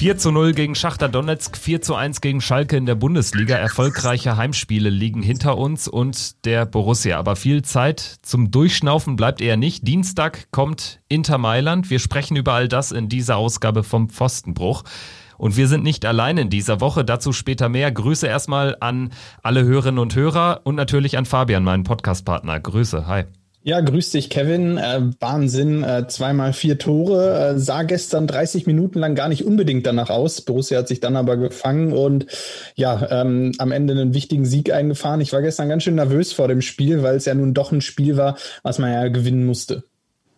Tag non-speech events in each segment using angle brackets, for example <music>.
4 zu 0 gegen Schachter Donetsk, 4 zu 1 gegen Schalke in der Bundesliga. Erfolgreiche Heimspiele liegen hinter uns und der Borussia. Aber viel Zeit zum Durchschnaufen bleibt eher nicht. Dienstag kommt Inter Mailand. Wir sprechen über all das in dieser Ausgabe vom Pfostenbruch. Und wir sind nicht allein in dieser Woche, dazu später mehr. Grüße erstmal an alle Hörerinnen und Hörer und natürlich an Fabian, meinen Podcastpartner. Grüße, hi. Ja, grüß dich, Kevin. Äh, Wahnsinn. Äh, zweimal vier Tore. Äh, sah gestern 30 Minuten lang gar nicht unbedingt danach aus. Borussia hat sich dann aber gefangen und ja, ähm, am Ende einen wichtigen Sieg eingefahren. Ich war gestern ganz schön nervös vor dem Spiel, weil es ja nun doch ein Spiel war, was man ja gewinnen musste.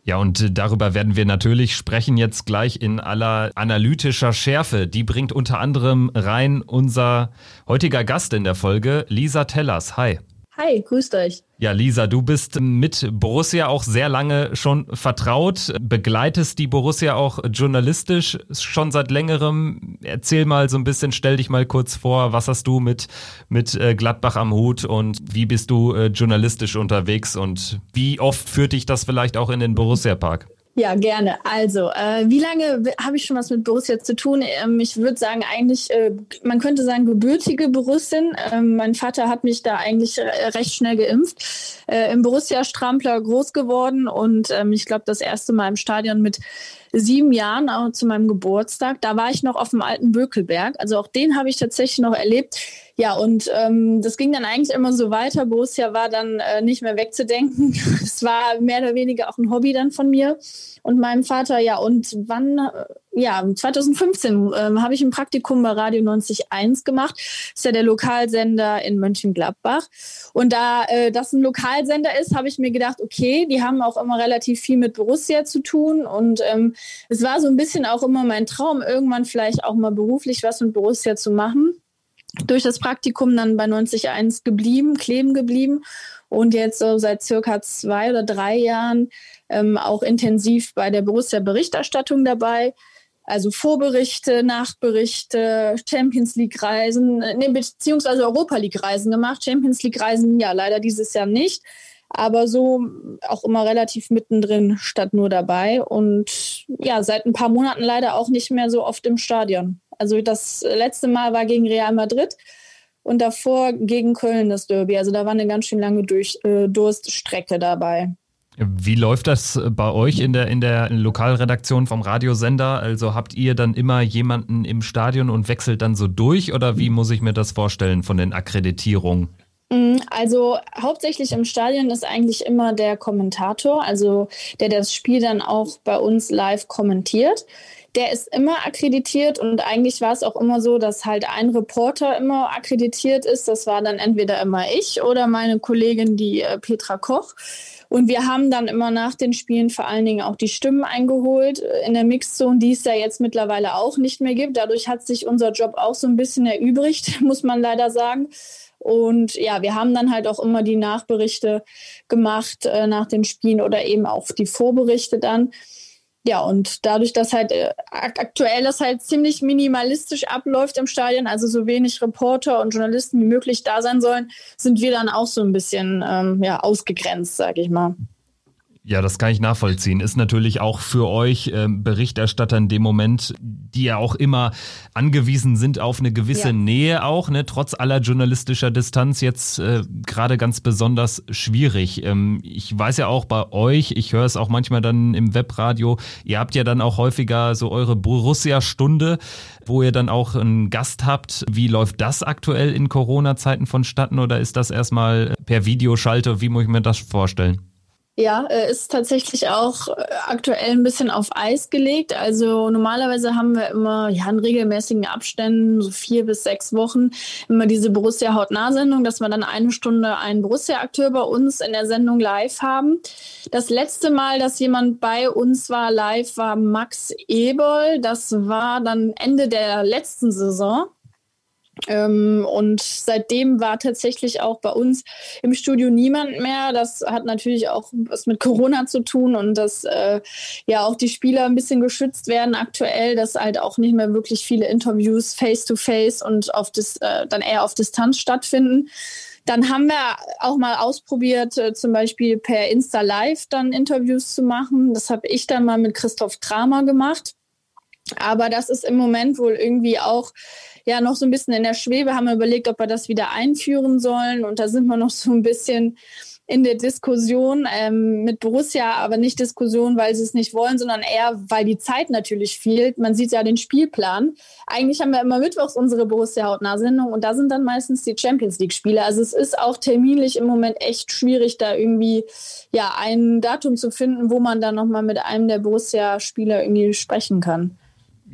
Ja, und darüber werden wir natürlich sprechen jetzt gleich in aller analytischer Schärfe. Die bringt unter anderem rein unser heutiger Gast in der Folge, Lisa Tellers. Hi. Hi, grüßt euch. Ja, Lisa, du bist mit Borussia auch sehr lange schon vertraut, begleitest die Borussia auch journalistisch schon seit längerem. Erzähl mal so ein bisschen, stell dich mal kurz vor, was hast du mit, mit äh, Gladbach am Hut und wie bist du äh, journalistisch unterwegs und wie oft führt dich das vielleicht auch in den Borussia-Park? Ja, gerne. Also, äh, wie lange habe ich schon was mit Borussia zu tun? Ähm, ich würde sagen, eigentlich, äh, man könnte sagen, gebürtige Borussin. Ähm, mein Vater hat mich da eigentlich recht schnell geimpft. Äh, Im Borussia-Strampler groß geworden und ähm, ich glaube, das erste Mal im Stadion mit sieben Jahren, auch zu meinem Geburtstag. Da war ich noch auf dem alten Bökelberg. Also auch den habe ich tatsächlich noch erlebt. Ja, und ähm, das ging dann eigentlich immer so weiter. Borussia war dann äh, nicht mehr wegzudenken. <laughs> es war mehr oder weniger auch ein Hobby dann von mir und meinem Vater. Ja, und wann, äh, ja, 2015 äh, habe ich ein Praktikum bei Radio 91 gemacht. Das ist ja der Lokalsender in Mönchengladbach. Und da äh, das ein Lokalsender ist, habe ich mir gedacht, okay, die haben auch immer relativ viel mit Borussia zu tun. Und ähm, es war so ein bisschen auch immer mein Traum, irgendwann vielleicht auch mal beruflich was mit Borussia zu machen durch das Praktikum dann bei 90.1 geblieben, kleben geblieben und jetzt so seit circa zwei oder drei Jahren ähm, auch intensiv bei der Borussia Berichterstattung dabei. Also Vorberichte, Nachberichte, Champions League Reisen, nee, beziehungsweise Europa League Reisen gemacht. Champions League Reisen ja leider dieses Jahr nicht, aber so auch immer relativ mittendrin statt nur dabei und ja, seit ein paar Monaten leider auch nicht mehr so oft im Stadion. Also das letzte Mal war gegen Real Madrid und davor gegen Köln das Derby. Also da war eine ganz schön lange Durch, äh, Durststrecke dabei. Wie läuft das bei euch in der, in der Lokalredaktion vom Radiosender? Also habt ihr dann immer jemanden im Stadion und wechselt dann so durch oder wie muss ich mir das vorstellen von den Akkreditierungen? Mm, also hauptsächlich im Stadion ist eigentlich immer der Kommentator, also der das Spiel dann auch bei uns live kommentiert der ist immer akkreditiert und eigentlich war es auch immer so, dass halt ein Reporter immer akkreditiert ist. Das war dann entweder immer ich oder meine Kollegin, die äh, Petra Koch. Und wir haben dann immer nach den Spielen vor allen Dingen auch die Stimmen eingeholt äh, in der Mixzone, die es ja jetzt mittlerweile auch nicht mehr gibt. Dadurch hat sich unser Job auch so ein bisschen erübrigt, <laughs> muss man leider sagen. Und ja, wir haben dann halt auch immer die Nachberichte gemacht äh, nach den Spielen oder eben auch die Vorberichte dann. Ja, und dadurch, dass halt äh, aktuell das halt ziemlich minimalistisch abläuft im Stadion, also so wenig Reporter und Journalisten wie möglich da sein sollen, sind wir dann auch so ein bisschen ähm, ja, ausgegrenzt, sag ich mal. Ja, das kann ich nachvollziehen. Ist natürlich auch für euch äh, Berichterstatter in dem Moment, die ja auch immer angewiesen sind auf eine gewisse ja. Nähe auch, ne, trotz aller journalistischer Distanz jetzt äh, gerade ganz besonders schwierig. Ähm, ich weiß ja auch bei euch, ich höre es auch manchmal dann im Webradio, ihr habt ja dann auch häufiger so eure Borussia-Stunde, wo ihr dann auch einen Gast habt. Wie läuft das aktuell in Corona-Zeiten vonstatten oder ist das erstmal per Videoschalte? Wie muss ich mir das vorstellen? Ja, äh, ist tatsächlich auch äh, aktuell ein bisschen auf Eis gelegt. Also normalerweise haben wir immer ja in regelmäßigen Abständen, so vier bis sechs Wochen, immer diese Borussia Hautnah-Sendung, dass wir dann eine Stunde einen Borussia-Akteur bei uns in der Sendung live haben. Das letzte Mal, dass jemand bei uns war live, war Max Eberl. Das war dann Ende der letzten Saison. Ähm, und seitdem war tatsächlich auch bei uns im Studio niemand mehr. Das hat natürlich auch was mit Corona zu tun und dass äh, ja auch die Spieler ein bisschen geschützt werden aktuell, dass halt auch nicht mehr wirklich viele Interviews face to face und auf das, äh, dann eher auf Distanz stattfinden. Dann haben wir auch mal ausprobiert, äh, zum Beispiel per Insta Live dann Interviews zu machen. Das habe ich dann mal mit Christoph Kramer gemacht. Aber das ist im Moment wohl irgendwie auch ja noch so ein bisschen in der Schwebe, haben wir überlegt, ob wir das wieder einführen sollen. Und da sind wir noch so ein bisschen in der Diskussion ähm, mit Borussia, aber nicht Diskussion, weil sie es nicht wollen, sondern eher, weil die Zeit natürlich fehlt. Man sieht ja den Spielplan. Eigentlich haben wir immer mittwochs unsere Borussia Hautnah-Sendung und da sind dann meistens die Champions League-Spiele. Also es ist auch terminlich im Moment echt schwierig, da irgendwie ja ein Datum zu finden, wo man dann nochmal mit einem der Borussia-Spieler irgendwie sprechen kann.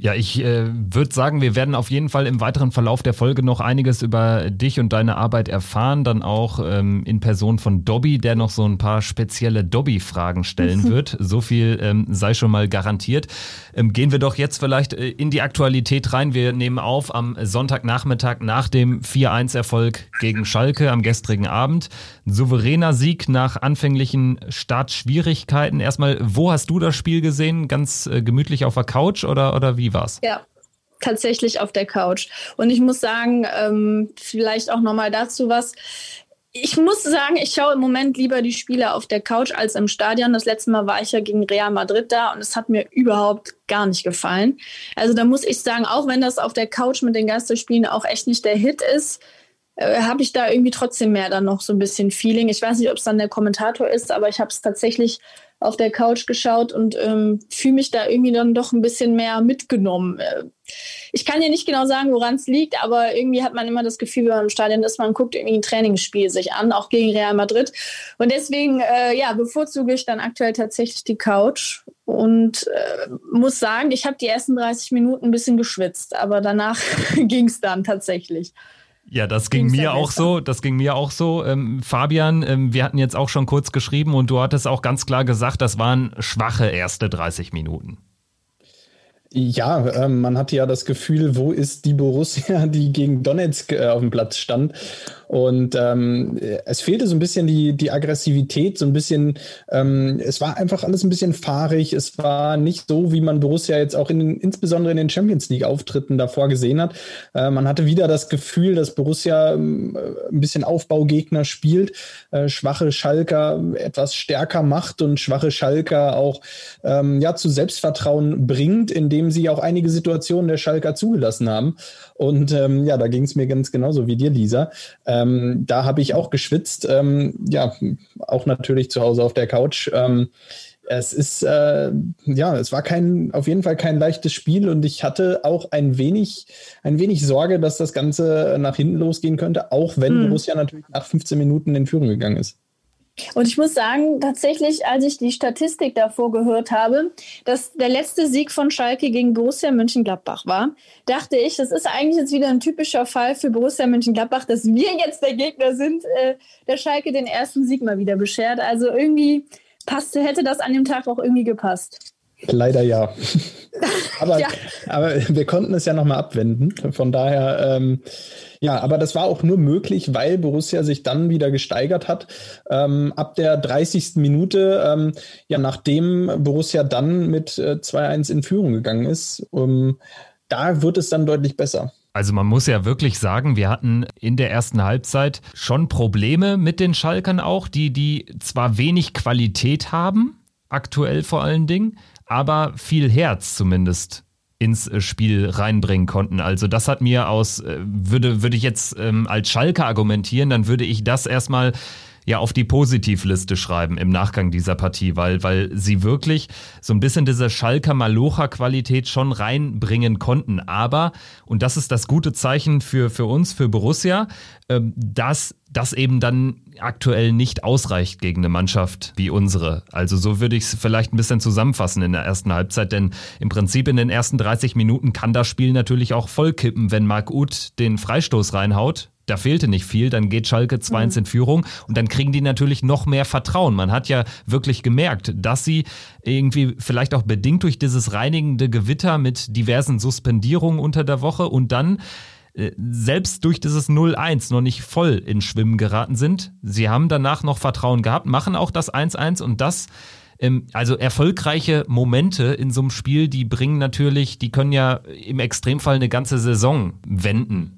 Ja, ich äh, würde sagen, wir werden auf jeden Fall im weiteren Verlauf der Folge noch einiges über dich und deine Arbeit erfahren. Dann auch ähm, in Person von Dobby, der noch so ein paar spezielle Dobby-Fragen stellen <laughs> wird. So viel ähm, sei schon mal garantiert. Ähm, gehen wir doch jetzt vielleicht äh, in die Aktualität rein. Wir nehmen auf am Sonntagnachmittag nach dem 4-1-Erfolg gegen Schalke am gestrigen Abend. Souveräner Sieg nach anfänglichen Startschwierigkeiten. Erstmal, wo hast du das Spiel gesehen? Ganz äh, gemütlich auf der Couch oder, oder wie? Wie war's? Ja, tatsächlich auf der Couch. Und ich muss sagen, ähm, vielleicht auch nochmal dazu was. Ich muss sagen, ich schaue im Moment lieber die Spiele auf der Couch als im Stadion. Das letzte Mal war ich ja gegen Real Madrid da und es hat mir überhaupt gar nicht gefallen. Also da muss ich sagen, auch wenn das auf der Couch mit den Geisterspielen auch echt nicht der Hit ist, äh, habe ich da irgendwie trotzdem mehr dann noch so ein bisschen Feeling. Ich weiß nicht, ob es dann der Kommentator ist, aber ich habe es tatsächlich auf der Couch geschaut und ähm, fühle mich da irgendwie dann doch ein bisschen mehr mitgenommen. Äh, ich kann dir nicht genau sagen, woran es liegt, aber irgendwie hat man immer das Gefühl, wenn man im Stadion ist, man guckt irgendwie ein Trainingsspiel sich an, auch gegen Real Madrid. Und deswegen, äh, ja, bevorzuge ich dann aktuell tatsächlich die Couch und äh, muss sagen, ich habe die ersten 30 Minuten ein bisschen geschwitzt, aber danach <laughs> ging es dann tatsächlich. Ja, das ging mir auch so. Das ging mir auch so. Ähm, Fabian, ähm, wir hatten jetzt auch schon kurz geschrieben und du hattest auch ganz klar gesagt, das waren schwache erste 30 Minuten. Ja, ähm, man hatte ja das Gefühl, wo ist die Borussia, <laughs> die gegen Donetsk äh, auf dem Platz stand. Und ähm, es fehlte so ein bisschen die, die Aggressivität, so ein bisschen, ähm, es war einfach alles ein bisschen fahrig. Es war nicht so, wie man Borussia jetzt auch in, insbesondere in den Champions League-Auftritten davor gesehen hat. Äh, man hatte wieder das Gefühl, dass Borussia äh, ein bisschen Aufbaugegner spielt, äh, schwache Schalker etwas stärker macht und schwache Schalker auch ähm, ja, zu Selbstvertrauen bringt, indem sie auch einige Situationen der Schalker zugelassen haben. Und ähm, ja, da ging es mir ganz genauso wie dir, Lisa. Ähm, da habe ich auch geschwitzt. Ähm, ja, auch natürlich zu Hause auf der Couch. Ähm, es ist, äh, ja, es war kein, auf jeden Fall kein leichtes Spiel und ich hatte auch ein wenig, ein wenig Sorge, dass das Ganze nach hinten losgehen könnte, auch wenn hm. Borussia natürlich nach 15 Minuten in Führung gegangen ist. Und ich muss sagen, tatsächlich, als ich die Statistik davor gehört habe, dass der letzte Sieg von Schalke gegen Borussia Mönchengladbach war, dachte ich, das ist eigentlich jetzt wieder ein typischer Fall für Borussia Mönchengladbach, dass wir jetzt der Gegner sind, äh, der Schalke den ersten Sieg mal wieder beschert. Also irgendwie passte, hätte das an dem Tag auch irgendwie gepasst. Leider ja. <laughs> aber, ja. aber wir konnten es ja nochmal abwenden. Von daher, ähm, ja, aber das war auch nur möglich, weil Borussia sich dann wieder gesteigert hat. Ähm, ab der 30. Minute, ähm, ja, nachdem Borussia dann mit äh, 2-1 in Führung gegangen ist, um, da wird es dann deutlich besser. Also man muss ja wirklich sagen, wir hatten in der ersten Halbzeit schon Probleme mit den Schalkern auch, die, die zwar wenig Qualität haben, aktuell vor allen Dingen, aber viel Herz zumindest ins äh, Spiel reinbringen konnten. Also das hat mir aus, äh, würde, würde ich jetzt ähm, als Schalke argumentieren, dann würde ich das erstmal ja auf die Positivliste schreiben im Nachgang dieser Partie, weil, weil sie wirklich so ein bisschen diese Schalker Malocha-Qualität schon reinbringen konnten. Aber, und das ist das gute Zeichen für, für uns, für Borussia, ähm, dass das eben dann aktuell nicht ausreicht gegen eine Mannschaft wie unsere. Also so würde ich es vielleicht ein bisschen zusammenfassen in der ersten Halbzeit, denn im Prinzip in den ersten 30 Minuten kann das Spiel natürlich auch voll kippen, wenn Marc Uth den Freistoß reinhaut da fehlte nicht viel, dann geht Schalke 2-1 mhm. in Führung und dann kriegen die natürlich noch mehr Vertrauen. Man hat ja wirklich gemerkt, dass sie irgendwie vielleicht auch bedingt durch dieses reinigende Gewitter mit diversen Suspendierungen unter der Woche und dann äh, selbst durch dieses 0-1 noch nicht voll in Schwimmen geraten sind. Sie haben danach noch Vertrauen gehabt, machen auch das 1-1 und das ähm, also erfolgreiche Momente in so einem Spiel, die bringen natürlich, die können ja im Extremfall eine ganze Saison wenden.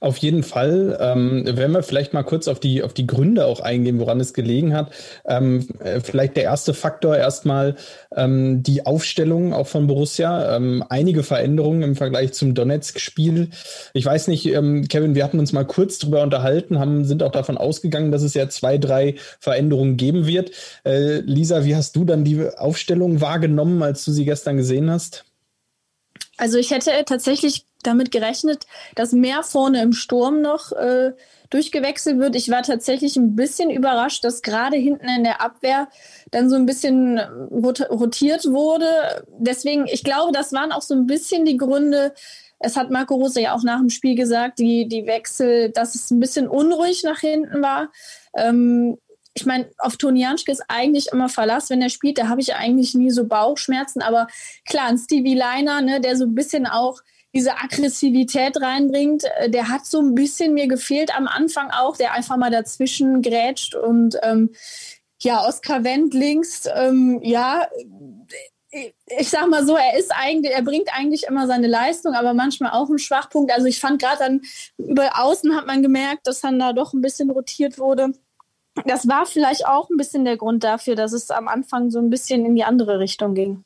Auf jeden Fall. Ähm, wenn wir vielleicht mal kurz auf die, auf die Gründe auch eingehen, woran es gelegen hat. Ähm, äh, vielleicht der erste Faktor erstmal ähm, die Aufstellung auch von Borussia. Ähm, einige Veränderungen im Vergleich zum Donetsk-Spiel. Ich weiß nicht, ähm, Kevin, wir hatten uns mal kurz drüber unterhalten, haben, sind auch davon ausgegangen, dass es ja zwei, drei Veränderungen geben wird. Äh, Lisa, wie hast du dann die Aufstellung wahrgenommen, als du sie gestern gesehen hast? Also ich hätte tatsächlich damit gerechnet, dass mehr vorne im Sturm noch äh, durchgewechselt wird. Ich war tatsächlich ein bisschen überrascht, dass gerade hinten in der Abwehr dann so ein bisschen rotiert wurde. Deswegen, ich glaube, das waren auch so ein bisschen die Gründe. Es hat Marco Rose ja auch nach dem Spiel gesagt, die, die Wechsel, dass es ein bisschen unruhig nach hinten war. Ähm, ich meine, auf Toni Janschke ist eigentlich immer Verlass, wenn er spielt. Da habe ich eigentlich nie so Bauchschmerzen. Aber klar, ein Stevie Liner, ne, der so ein bisschen auch diese Aggressivität reinbringt, äh, der hat so ein bisschen mir gefehlt am Anfang auch, der einfach mal dazwischen grätscht und ähm, ja, Oskar Wendt links, ähm, ja, ich sag mal so, er ist eigentlich, er bringt eigentlich immer seine Leistung, aber manchmal auch einen Schwachpunkt. Also ich fand gerade dann über außen hat man gemerkt, dass dann da doch ein bisschen rotiert wurde. Das war vielleicht auch ein bisschen der Grund dafür, dass es am Anfang so ein bisschen in die andere Richtung ging.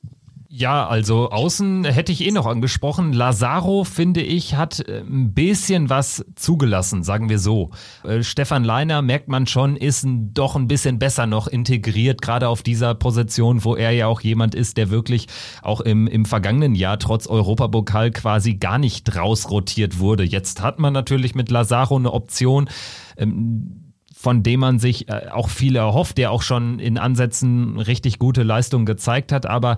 Ja, also außen hätte ich eh noch angesprochen. Lazaro, finde ich, hat äh, ein bisschen was zugelassen, sagen wir so. Äh, Stefan Leiner, merkt man schon, ist doch ein bisschen besser noch integriert, gerade auf dieser Position, wo er ja auch jemand ist, der wirklich auch im, im vergangenen Jahr trotz Europapokal quasi gar nicht rausrotiert wurde. Jetzt hat man natürlich mit Lazaro eine Option. Ähm, von dem man sich äh, auch viel erhofft, der auch schon in Ansätzen richtig gute Leistungen gezeigt hat. Aber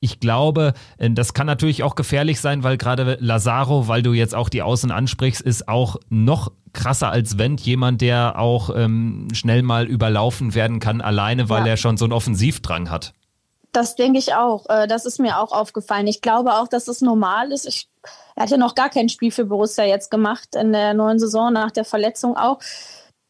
ich glaube, äh, das kann natürlich auch gefährlich sein, weil gerade Lazaro, weil du jetzt auch die Außen ansprichst, ist auch noch krasser als Wendt jemand, der auch ähm, schnell mal überlaufen werden kann, alleine, weil ja. er schon so einen Offensivdrang hat. Das denke ich auch. Äh, das ist mir auch aufgefallen. Ich glaube auch, dass es normal ist. Ich, er hat ja noch gar kein Spiel für Borussia jetzt gemacht in der neuen Saison nach der Verletzung auch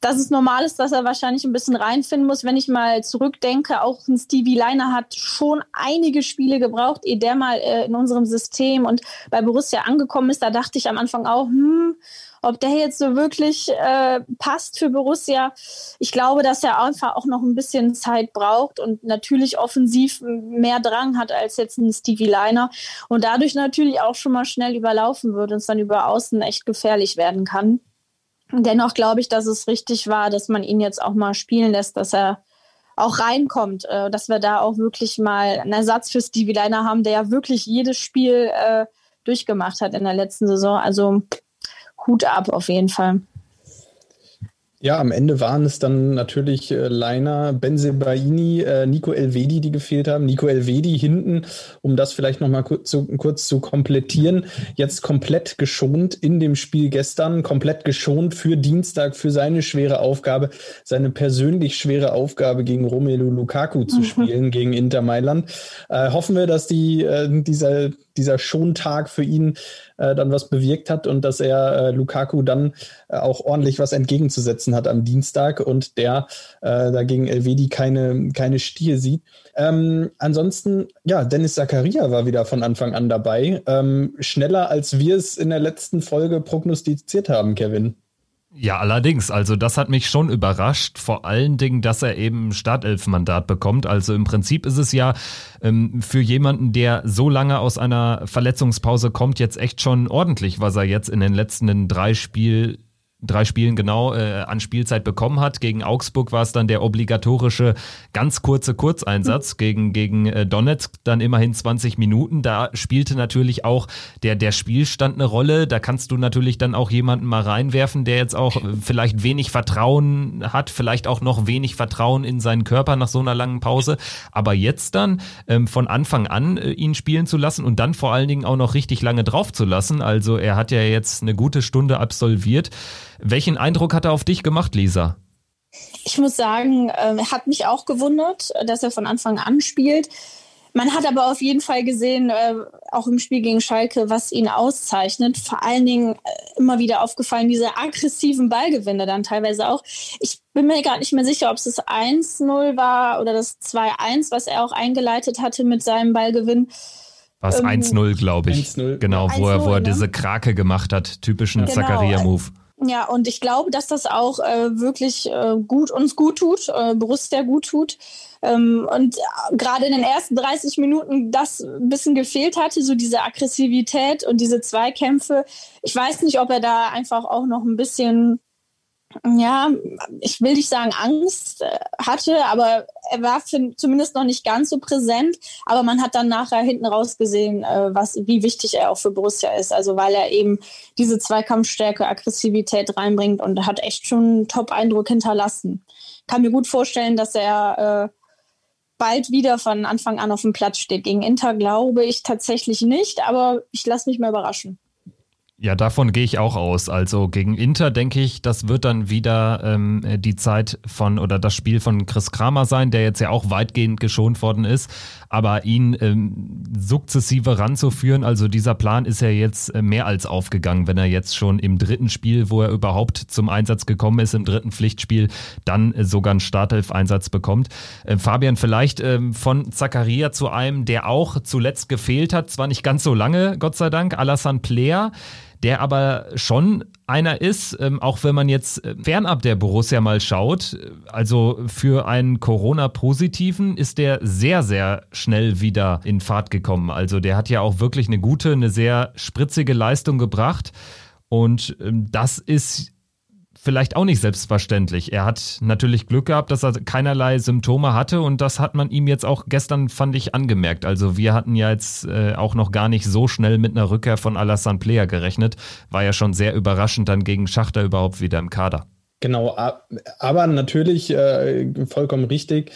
dass es normal ist, dass er wahrscheinlich ein bisschen reinfinden muss. Wenn ich mal zurückdenke, auch ein Stevie Leiner hat schon einige Spiele gebraucht, ehe der mal äh, in unserem System und bei Borussia angekommen ist. Da dachte ich am Anfang auch, hm, ob der jetzt so wirklich äh, passt für Borussia. Ich glaube, dass er einfach auch noch ein bisschen Zeit braucht und natürlich offensiv mehr Drang hat als jetzt ein Stevie Leiner und dadurch natürlich auch schon mal schnell überlaufen wird und es dann über Außen echt gefährlich werden kann. Dennoch glaube ich, dass es richtig war, dass man ihn jetzt auch mal spielen lässt, dass er auch reinkommt, äh, dass wir da auch wirklich mal einen Ersatz für Stevie Liner haben, der ja wirklich jedes Spiel äh, durchgemacht hat in der letzten Saison. Also Hut ab auf jeden Fall. Ja, am Ende waren es dann natürlich äh, Leiner, Benzebaini, äh, Nico Elvedi, die gefehlt haben. Nico Elvedi hinten, um das vielleicht nochmal kurz zu, kurz zu komplettieren. Jetzt komplett geschont in dem Spiel gestern, komplett geschont für Dienstag, für seine schwere Aufgabe, seine persönlich schwere Aufgabe gegen Romelu Lukaku zu mhm. spielen, gegen Inter Mailand. Äh, hoffen wir, dass die, äh, dieser, dieser Schontag für ihn äh, dann was bewirkt hat und dass er äh, Lukaku dann äh, auch ordentlich was entgegenzusetzen hat am Dienstag und der äh, dagegen Elvedi keine, keine Stier sieht. Ähm, ansonsten, ja, Dennis Zakaria war wieder von Anfang an dabei. Ähm, schneller als wir es in der letzten Folge prognostiziert haben, Kevin. Ja, allerdings. Also das hat mich schon überrascht. Vor allen Dingen, dass er eben Startelfmandat bekommt. Also im Prinzip ist es ja ähm, für jemanden, der so lange aus einer Verletzungspause kommt, jetzt echt schon ordentlich, was er jetzt in den letzten drei Spielen drei Spielen genau äh, an Spielzeit bekommen hat. Gegen Augsburg war es dann der obligatorische ganz kurze Kurzeinsatz. Mhm. Gegen, gegen äh, Donetsk dann immerhin 20 Minuten. Da spielte natürlich auch der, der Spielstand eine Rolle. Da kannst du natürlich dann auch jemanden mal reinwerfen, der jetzt auch äh, vielleicht wenig Vertrauen hat, vielleicht auch noch wenig Vertrauen in seinen Körper nach so einer langen Pause. Aber jetzt dann ähm, von Anfang an äh, ihn spielen zu lassen und dann vor allen Dingen auch noch richtig lange drauf zu lassen. Also er hat ja jetzt eine gute Stunde absolviert. Welchen Eindruck hat er auf dich gemacht, Lisa? Ich muss sagen, er äh, hat mich auch gewundert, dass er von Anfang an spielt. Man hat aber auf jeden Fall gesehen, äh, auch im Spiel gegen Schalke, was ihn auszeichnet. Vor allen Dingen äh, immer wieder aufgefallen, diese aggressiven Ballgewinne dann teilweise auch. Ich bin mir gar nicht mehr sicher, ob es das 1-0 war oder das 2-1, was er auch eingeleitet hatte mit seinem Ballgewinn. Was ähm, 1-0, glaube ich. 1-0. Genau, wo er, wo er ne? diese Krake gemacht hat. Typischen genau. Zakaria-Move. Ja, und ich glaube, dass das auch äh, wirklich äh, gut uns gut tut, äh, Borussia gut tut. Ähm, und äh, gerade in den ersten 30 Minuten das ein bisschen gefehlt hatte, so diese Aggressivität und diese Zweikämpfe. Ich weiß nicht, ob er da einfach auch noch ein bisschen ja, ich will nicht sagen Angst äh, hatte, aber er war für, zumindest noch nicht ganz so präsent. Aber man hat dann nachher hinten raus gesehen, äh, was, wie wichtig er auch für Borussia ist. Also weil er eben diese Zweikampfstärke, Aggressivität reinbringt und hat echt schon einen Top-Eindruck hinterlassen. Kann mir gut vorstellen, dass er äh, bald wieder von Anfang an auf dem Platz steht. Gegen Inter glaube ich tatsächlich nicht, aber ich lasse mich mal überraschen. Ja, davon gehe ich auch aus. Also gegen Inter denke ich, das wird dann wieder ähm, die Zeit von oder das Spiel von Chris Kramer sein, der jetzt ja auch weitgehend geschont worden ist. Aber ihn ähm, sukzessive ranzuführen, also dieser Plan ist ja jetzt äh, mehr als aufgegangen, wenn er jetzt schon im dritten Spiel, wo er überhaupt zum Einsatz gekommen ist, im dritten Pflichtspiel, dann äh, sogar einen Startelf-Einsatz bekommt. Äh, Fabian, vielleicht ähm, von Zakaria zu einem, der auch zuletzt gefehlt hat, zwar nicht ganz so lange, Gott sei Dank, Alassane Player der aber schon einer ist, ähm, auch wenn man jetzt äh, fernab der Borussia mal schaut, also für einen Corona-Positiven ist der sehr, sehr schnell wieder in Fahrt gekommen. Also der hat ja auch wirklich eine gute, eine sehr spritzige Leistung gebracht. Und ähm, das ist vielleicht auch nicht selbstverständlich. Er hat natürlich Glück gehabt, dass er keinerlei Symptome hatte und das hat man ihm jetzt auch gestern, fand ich, angemerkt. Also wir hatten ja jetzt äh, auch noch gar nicht so schnell mit einer Rückkehr von Alassane Player gerechnet. War ja schon sehr überraschend dann gegen Schachter überhaupt wieder im Kader. Genau, aber natürlich äh, vollkommen richtig.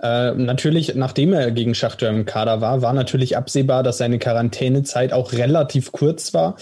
Äh, natürlich, nachdem er gegen Schachter im Kader war, war natürlich absehbar, dass seine Quarantänezeit auch relativ kurz war.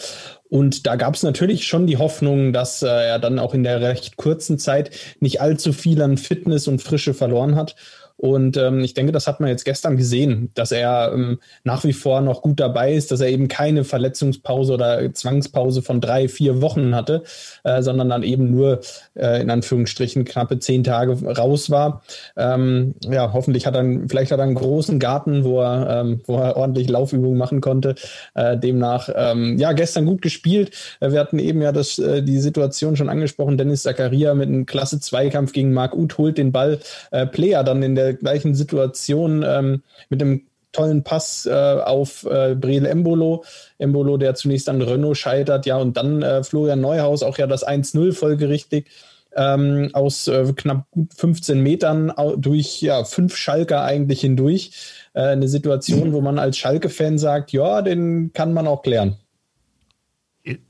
Und da gab es natürlich schon die Hoffnung, dass äh, er dann auch in der recht kurzen Zeit nicht allzu viel an Fitness und Frische verloren hat. Und ähm, ich denke, das hat man jetzt gestern gesehen, dass er ähm, nach wie vor noch gut dabei ist, dass er eben keine Verletzungspause oder Zwangspause von drei, vier Wochen hatte, äh, sondern dann eben nur äh, in Anführungsstrichen knappe zehn Tage raus war. Ähm, ja, hoffentlich hat er, vielleicht hat er einen großen Garten, wo er, ähm, wo er ordentlich Laufübungen machen konnte. Äh, demnach, ähm, ja, gestern gut gespielt. Äh, wir hatten eben ja das, äh, die Situation schon angesprochen. Dennis Zakaria mit einem klasse Zweikampf gegen Marc Uth holt den Ball. Äh, Player dann in der der gleichen Situation ähm, mit einem tollen Pass äh, auf äh, Breel Embolo. Embolo, der zunächst an Renault scheitert, ja, und dann äh, Florian Neuhaus, auch ja das 1-0 folgerichtig. Ähm, aus äh, knapp 15 Metern durch ja, fünf Schalker eigentlich hindurch. Äh, eine Situation, wo man als Schalke-Fan sagt, ja, den kann man auch klären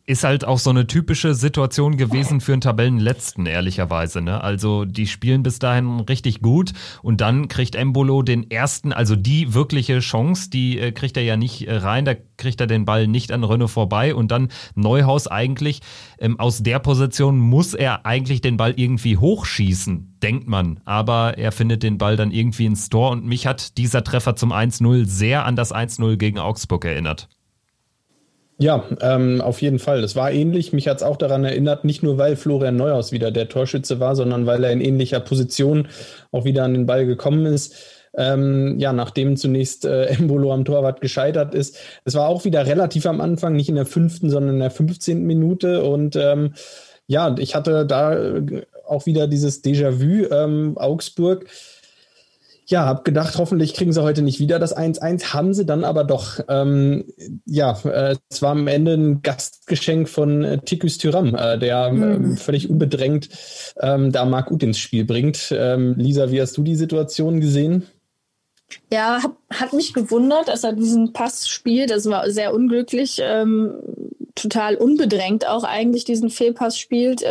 ist halt auch so eine typische Situation gewesen für einen Tabellenletzten, ehrlicherweise. Ne? Also die spielen bis dahin richtig gut und dann kriegt Embolo den ersten, also die wirkliche Chance, die äh, kriegt er ja nicht äh, rein, da kriegt er den Ball nicht an Renault vorbei und dann Neuhaus eigentlich, ähm, aus der Position muss er eigentlich den Ball irgendwie hochschießen, denkt man. Aber er findet den Ball dann irgendwie ins Tor und mich hat dieser Treffer zum 1-0 sehr an das 1-0 gegen Augsburg erinnert. Ja, ähm, auf jeden Fall. Das war ähnlich. Mich hat es auch daran erinnert, nicht nur weil Florian Neuhaus wieder der Torschütze war, sondern weil er in ähnlicher Position auch wieder an den Ball gekommen ist. Ähm, ja, nachdem zunächst äh, <laughs> Embolo am Torwart gescheitert ist. Es war auch wieder relativ am Anfang, nicht in der fünften, sondern in der 15. Minute. Und ähm, ja, ich hatte da äh, auch wieder dieses Déjà-vu ähm, Augsburg ja, habe gedacht, hoffentlich kriegen sie heute nicht wieder das 1-1, haben sie dann aber doch. Ähm, ja, äh, es war am Ende ein Gastgeschenk von äh, Tikus Tyram, äh, der mhm. äh, völlig unbedrängt ähm, da Marc Uth ins Spiel bringt. Ähm, Lisa, wie hast du die Situation gesehen? Ja, hab, hat mich gewundert, dass er diesen Pass spielt. Das war sehr unglücklich, ähm, total unbedrängt auch eigentlich diesen Fehlpass spielt.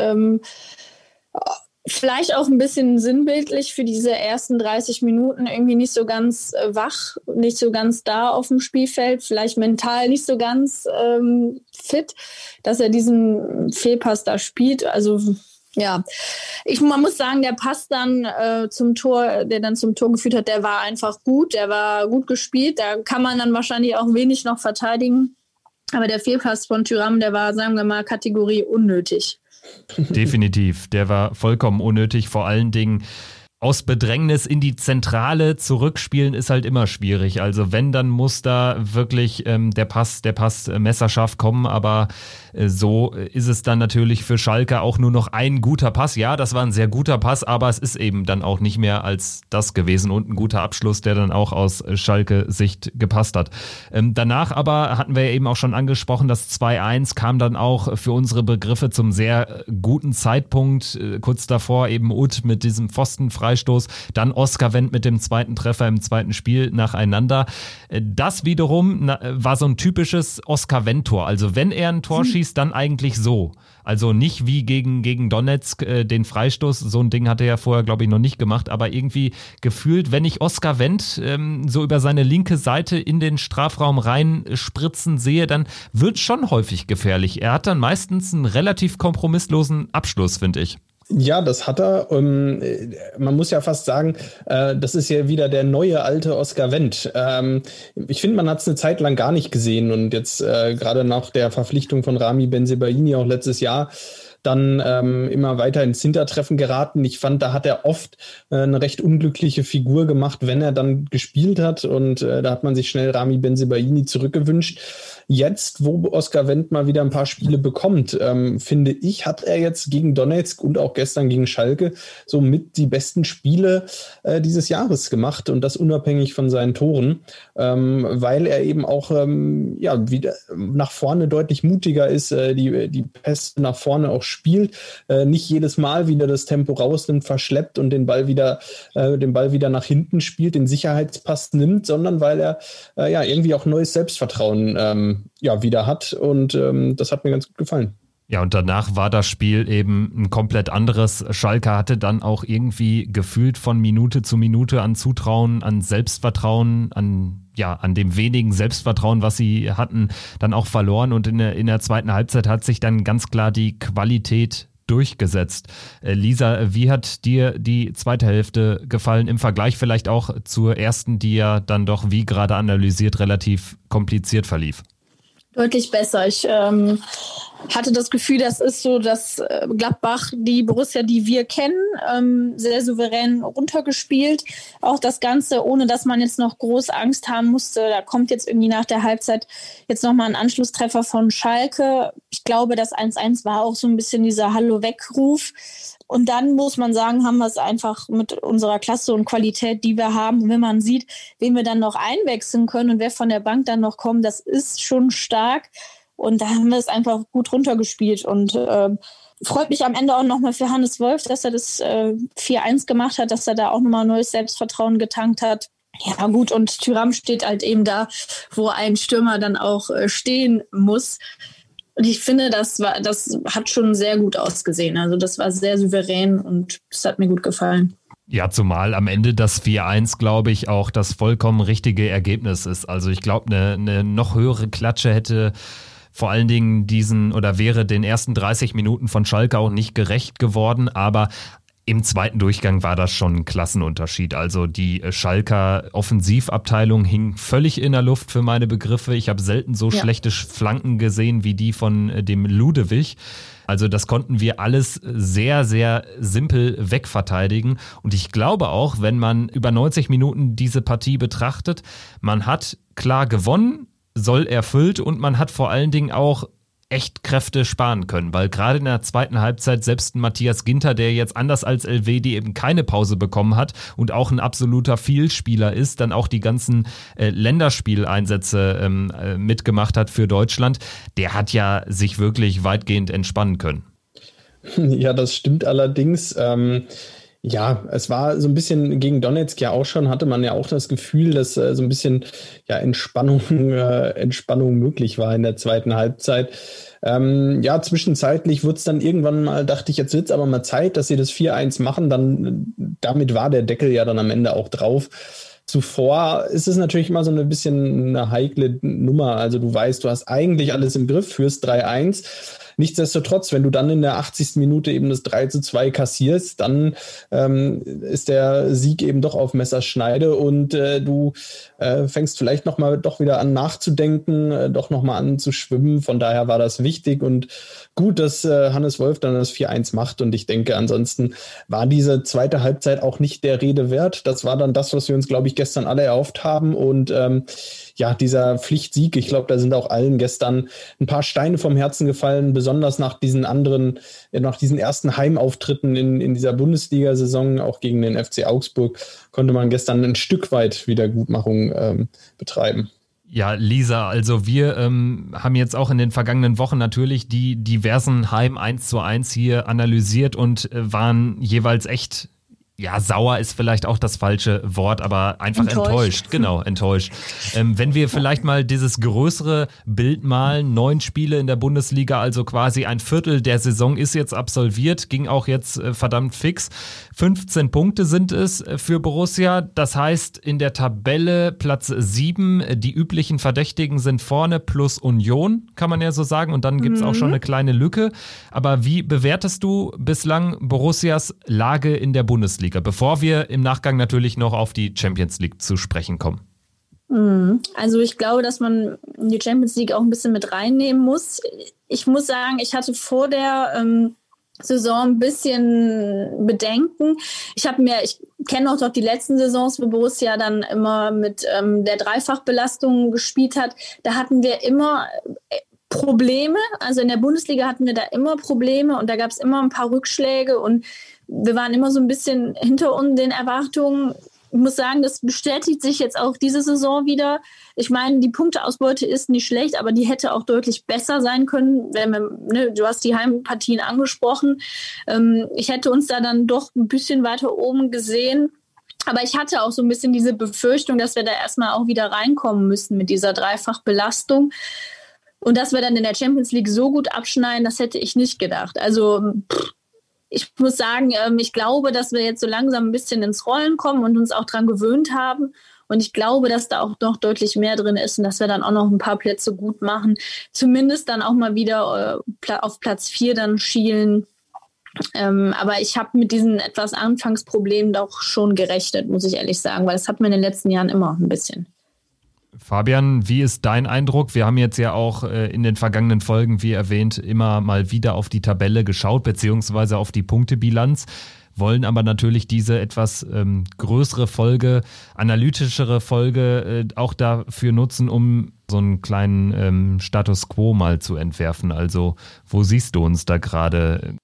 Vielleicht auch ein bisschen sinnbildlich für diese ersten 30 Minuten irgendwie nicht so ganz äh, wach, nicht so ganz da auf dem Spielfeld, vielleicht mental nicht so ganz ähm, fit, dass er diesen Fehlpass da spielt. Also Ja, ich man muss sagen, der Pass dann äh, zum Tor, der dann zum Tor geführt hat, der war einfach gut, der war gut gespielt. Da kann man dann wahrscheinlich auch wenig noch verteidigen. Aber der Fehlpass von Tyram, der war, sagen wir mal, Kategorie unnötig. Definitiv, der war vollkommen unnötig. Vor allen Dingen aus Bedrängnis in die Zentrale zurückspielen ist halt immer schwierig. Also wenn, dann muss da wirklich ähm, der Pass, der Pass äh, messerscharf kommen, aber äh, so ist es dann natürlich für Schalke auch nur noch ein guter Pass. Ja, das war ein sehr guter Pass, aber es ist eben dann auch nicht mehr als das gewesen und ein guter Abschluss, der dann auch aus Schalke-Sicht gepasst hat. Ähm, danach aber hatten wir ja eben auch schon angesprochen, das 2-1 kam dann auch für unsere Begriffe zum sehr guten Zeitpunkt. Äh, kurz davor eben Ut mit diesem Pfostenfreistoß, dann Oskar Wendt mit dem zweiten Treffer im zweiten Spiel nacheinander. Äh, das wiederum war so ein typisches Oskar Wendt-Tor. Also wenn er ein Tor hm. schießt, dann eigentlich so. Also nicht wie gegen, gegen Donetsk äh, den Freistoß. So ein Ding hat er ja vorher, glaube ich, noch nicht gemacht. Aber irgendwie gefühlt, wenn ich Oskar Wendt ähm, so über seine linke Seite in den Strafraum reinspritzen sehe, dann wird schon häufig gefährlich. Er hat dann meistens einen relativ kompromisslosen Abschluss, finde ich. Ja, das hat er. Ähm, man muss ja fast sagen, äh, das ist ja wieder der neue alte Oscar Wendt. Ähm, ich finde, man hat es eine Zeit lang gar nicht gesehen und jetzt äh, gerade nach der Verpflichtung von Rami Benzebaini auch letztes Jahr dann ähm, immer weiter ins Hintertreffen geraten. Ich fand, da hat er oft äh, eine recht unglückliche Figur gemacht, wenn er dann gespielt hat und äh, da hat man sich schnell Rami Benzebaini zurückgewünscht. Jetzt, wo Oskar Wendt mal wieder ein paar Spiele bekommt, ähm, finde ich, hat er jetzt gegen Donetsk und auch gestern gegen Schalke so mit die besten Spiele äh, dieses Jahres gemacht und das unabhängig von seinen Toren, ähm, weil er eben auch ähm, ja, wieder nach vorne deutlich mutiger ist, äh, die, die Pässe nach vorne auch spielt, äh, nicht jedes Mal wieder das Tempo rausnimmt, verschleppt und den Ball wieder, äh, den Ball wieder nach hinten spielt, den Sicherheitspass nimmt, sondern weil er äh, ja irgendwie auch neues Selbstvertrauen ähm, ja, wieder hat. Und ähm, das hat mir ganz gut gefallen. Ja, und danach war das Spiel eben ein komplett anderes. Schalke hatte dann auch irgendwie gefühlt von Minute zu Minute an Zutrauen, an Selbstvertrauen, an ja, an dem wenigen Selbstvertrauen, was sie hatten, dann auch verloren. Und in der, in der zweiten Halbzeit hat sich dann ganz klar die Qualität durchgesetzt. Äh, Lisa, wie hat dir die zweite Hälfte gefallen im Vergleich vielleicht auch zur ersten, die ja dann doch, wie gerade analysiert, relativ kompliziert verlief? Deutlich besser. Ich ähm, hatte das Gefühl, das ist so, dass äh, Gladbach die Borussia, die wir kennen, ähm, sehr souverän runtergespielt. Auch das Ganze, ohne dass man jetzt noch groß Angst haben musste. Da kommt jetzt irgendwie nach der Halbzeit jetzt nochmal ein Anschlusstreffer von Schalke. Ich glaube, das 1-1 war auch so ein bisschen dieser Hallo-Weckruf. Und dann muss man sagen, haben wir es einfach mit unserer Klasse und Qualität, die wir haben. Wenn man sieht, wen wir dann noch einwechseln können und wer von der Bank dann noch kommt, das ist schon stark. Und da haben wir es einfach gut runtergespielt und äh, freut mich am Ende auch nochmal für Hannes Wolf, dass er das äh, 4-1 gemacht hat, dass er da auch nochmal neues Selbstvertrauen getankt hat. Ja, gut, und Tyram steht halt eben da, wo ein Stürmer dann auch äh, stehen muss. Und ich finde, das war, das hat schon sehr gut ausgesehen. Also das war sehr souverän und das hat mir gut gefallen. Ja, zumal am Ende das 4-1, glaube ich, auch das vollkommen richtige Ergebnis ist. Also ich glaube, eine, eine noch höhere Klatsche hätte vor allen Dingen diesen oder wäre den ersten 30 Minuten von Schalke auch nicht gerecht geworden, aber im zweiten Durchgang war das schon ein Klassenunterschied. Also die Schalker Offensivabteilung hing völlig in der Luft für meine Begriffe. Ich habe selten so ja. schlechte Flanken gesehen wie die von äh, dem Ludewig. Also das konnten wir alles sehr, sehr simpel wegverteidigen. Und ich glaube auch, wenn man über 90 Minuten diese Partie betrachtet, man hat klar gewonnen, soll erfüllt und man hat vor allen Dingen auch echt Kräfte sparen können, weil gerade in der zweiten Halbzeit selbst ein Matthias Ginter, der jetzt anders als Elvedi eben keine Pause bekommen hat und auch ein absoluter Vielspieler ist, dann auch die ganzen äh, Länderspieleinsätze ähm, äh, mitgemacht hat für Deutschland, der hat ja sich wirklich weitgehend entspannen können. <laughs> Ja, das stimmt allerdings. Ähm ja, es war so ein bisschen gegen Donetsk ja auch schon, hatte man ja auch das Gefühl, dass äh, so ein bisschen ja, Entspannung, <laughs> äh, Entspannung möglich war in der zweiten Halbzeit. Ähm, ja, zwischenzeitlich wurde es dann irgendwann mal, dachte ich, jetzt wird es aber mal Zeit, dass sie das 4-1 machen. Dann damit war der Deckel ja dann am Ende auch drauf. Zuvor ist es natürlich immer so ein bisschen eine heikle Nummer. Also du weißt, du hast eigentlich alles im Griff, führst 3-1 Nichtsdestotrotz, wenn du dann in der 80. Minute eben das 3 zu 2 kassierst, dann ähm, ist der Sieg eben doch auf Messerschneide und äh, du äh, fängst vielleicht nochmal doch wieder an nachzudenken, äh, doch nochmal an zu schwimmen. Von daher war das wichtig und gut, dass äh, Hannes Wolf dann das 4-1 macht. Und ich denke, ansonsten war diese zweite Halbzeit auch nicht der Rede wert. Das war dann das, was wir uns, glaube ich, gestern alle erhofft haben. Und ähm, ja, dieser Pflichtsieg, ich glaube, da sind auch allen gestern ein paar Steine vom Herzen gefallen, besonders nach diesen anderen, nach diesen ersten Heimauftritten in, in dieser Bundesliga-Saison, auch gegen den FC Augsburg, konnte man gestern ein Stück weit Wiedergutmachung ähm, betreiben. Ja, Lisa, also wir ähm, haben jetzt auch in den vergangenen Wochen natürlich die diversen Heim 1 zu 1 hier analysiert und äh, waren jeweils echt ja, sauer ist vielleicht auch das falsche Wort, aber einfach enttäuscht. enttäuscht. Genau, enttäuscht. Ähm, wenn wir vielleicht mal dieses größere Bild malen, neun Spiele in der Bundesliga, also quasi ein Viertel der Saison ist jetzt absolviert, ging auch jetzt äh, verdammt fix. 15 Punkte sind es äh, für Borussia. Das heißt, in der Tabelle Platz 7, die üblichen Verdächtigen sind vorne plus Union, kann man ja so sagen. Und dann gibt's mhm. auch schon eine kleine Lücke. Aber wie bewertest du bislang Borussias Lage in der Bundesliga, bevor wir im Nachgang natürlich noch auf die Champions League zu sprechen kommen? Mhm. Also ich glaube, dass man die Champions League auch ein bisschen mit reinnehmen muss. Ich muss sagen, ich hatte vor der ähm, Saison ein bisschen Bedenken. Ich habe mir, ich kenne auch doch die letzten Saisons, wo Borussia dann immer mit ähm, der Dreifachbelastung gespielt hat. Da hatten wir immer äh, Probleme. Also in der Bundesliga hatten wir da immer Probleme und da gab es immer ein paar Rückschläge und wir waren immer so ein bisschen hinter uns den Erwartungen ich muss sagen, das bestätigt sich jetzt auch diese Saison wieder. Ich meine, die Punkteausbeute ist nicht schlecht, aber die hätte auch deutlich besser sein können. Wenn wir, ne, du hast die Heimpartien angesprochen. Ähm, ich hätte uns da dann doch ein bisschen weiter oben gesehen. Aber ich hatte auch so ein bisschen diese Befürchtung, dass wir da erstmal auch wieder reinkommen müssen mit dieser Dreifachbelastung. Und dass wir dann in der Champions League so gut abschneiden, das hätte ich nicht gedacht. Also pff, ich muss sagen, ähm, ich glaube, dass wir jetzt so langsam ein bisschen ins Rollen kommen und uns auch daran gewöhnt haben. Und ich glaube, dass da auch noch deutlich mehr drin ist und dass wir dann auch noch ein paar Plätze gut machen. Zumindest dann auch mal wieder äh, auf Platz vier dann schielen. Ähm, aber ich habe mit diesen etwas Anfangsproblemen doch schon gerechnet, muss ich ehrlich sagen, weil das hat man in den letzten Jahren immer ein bisschen. Fabian, wie ist dein Eindruck? Wir haben jetzt ja auch äh, in den vergangenen Folgen, wie erwähnt, immer mal wieder auf die Tabelle geschaut, beziehungsweise auf die Punktebilanz, wollen aber natürlich diese etwas ähm, größere Folge, analytischere Folge äh, auch dafür nutzen, um so einen kleinen ähm, Status quo mal zu entwerfen. Also, wo siehst du uns da gerade?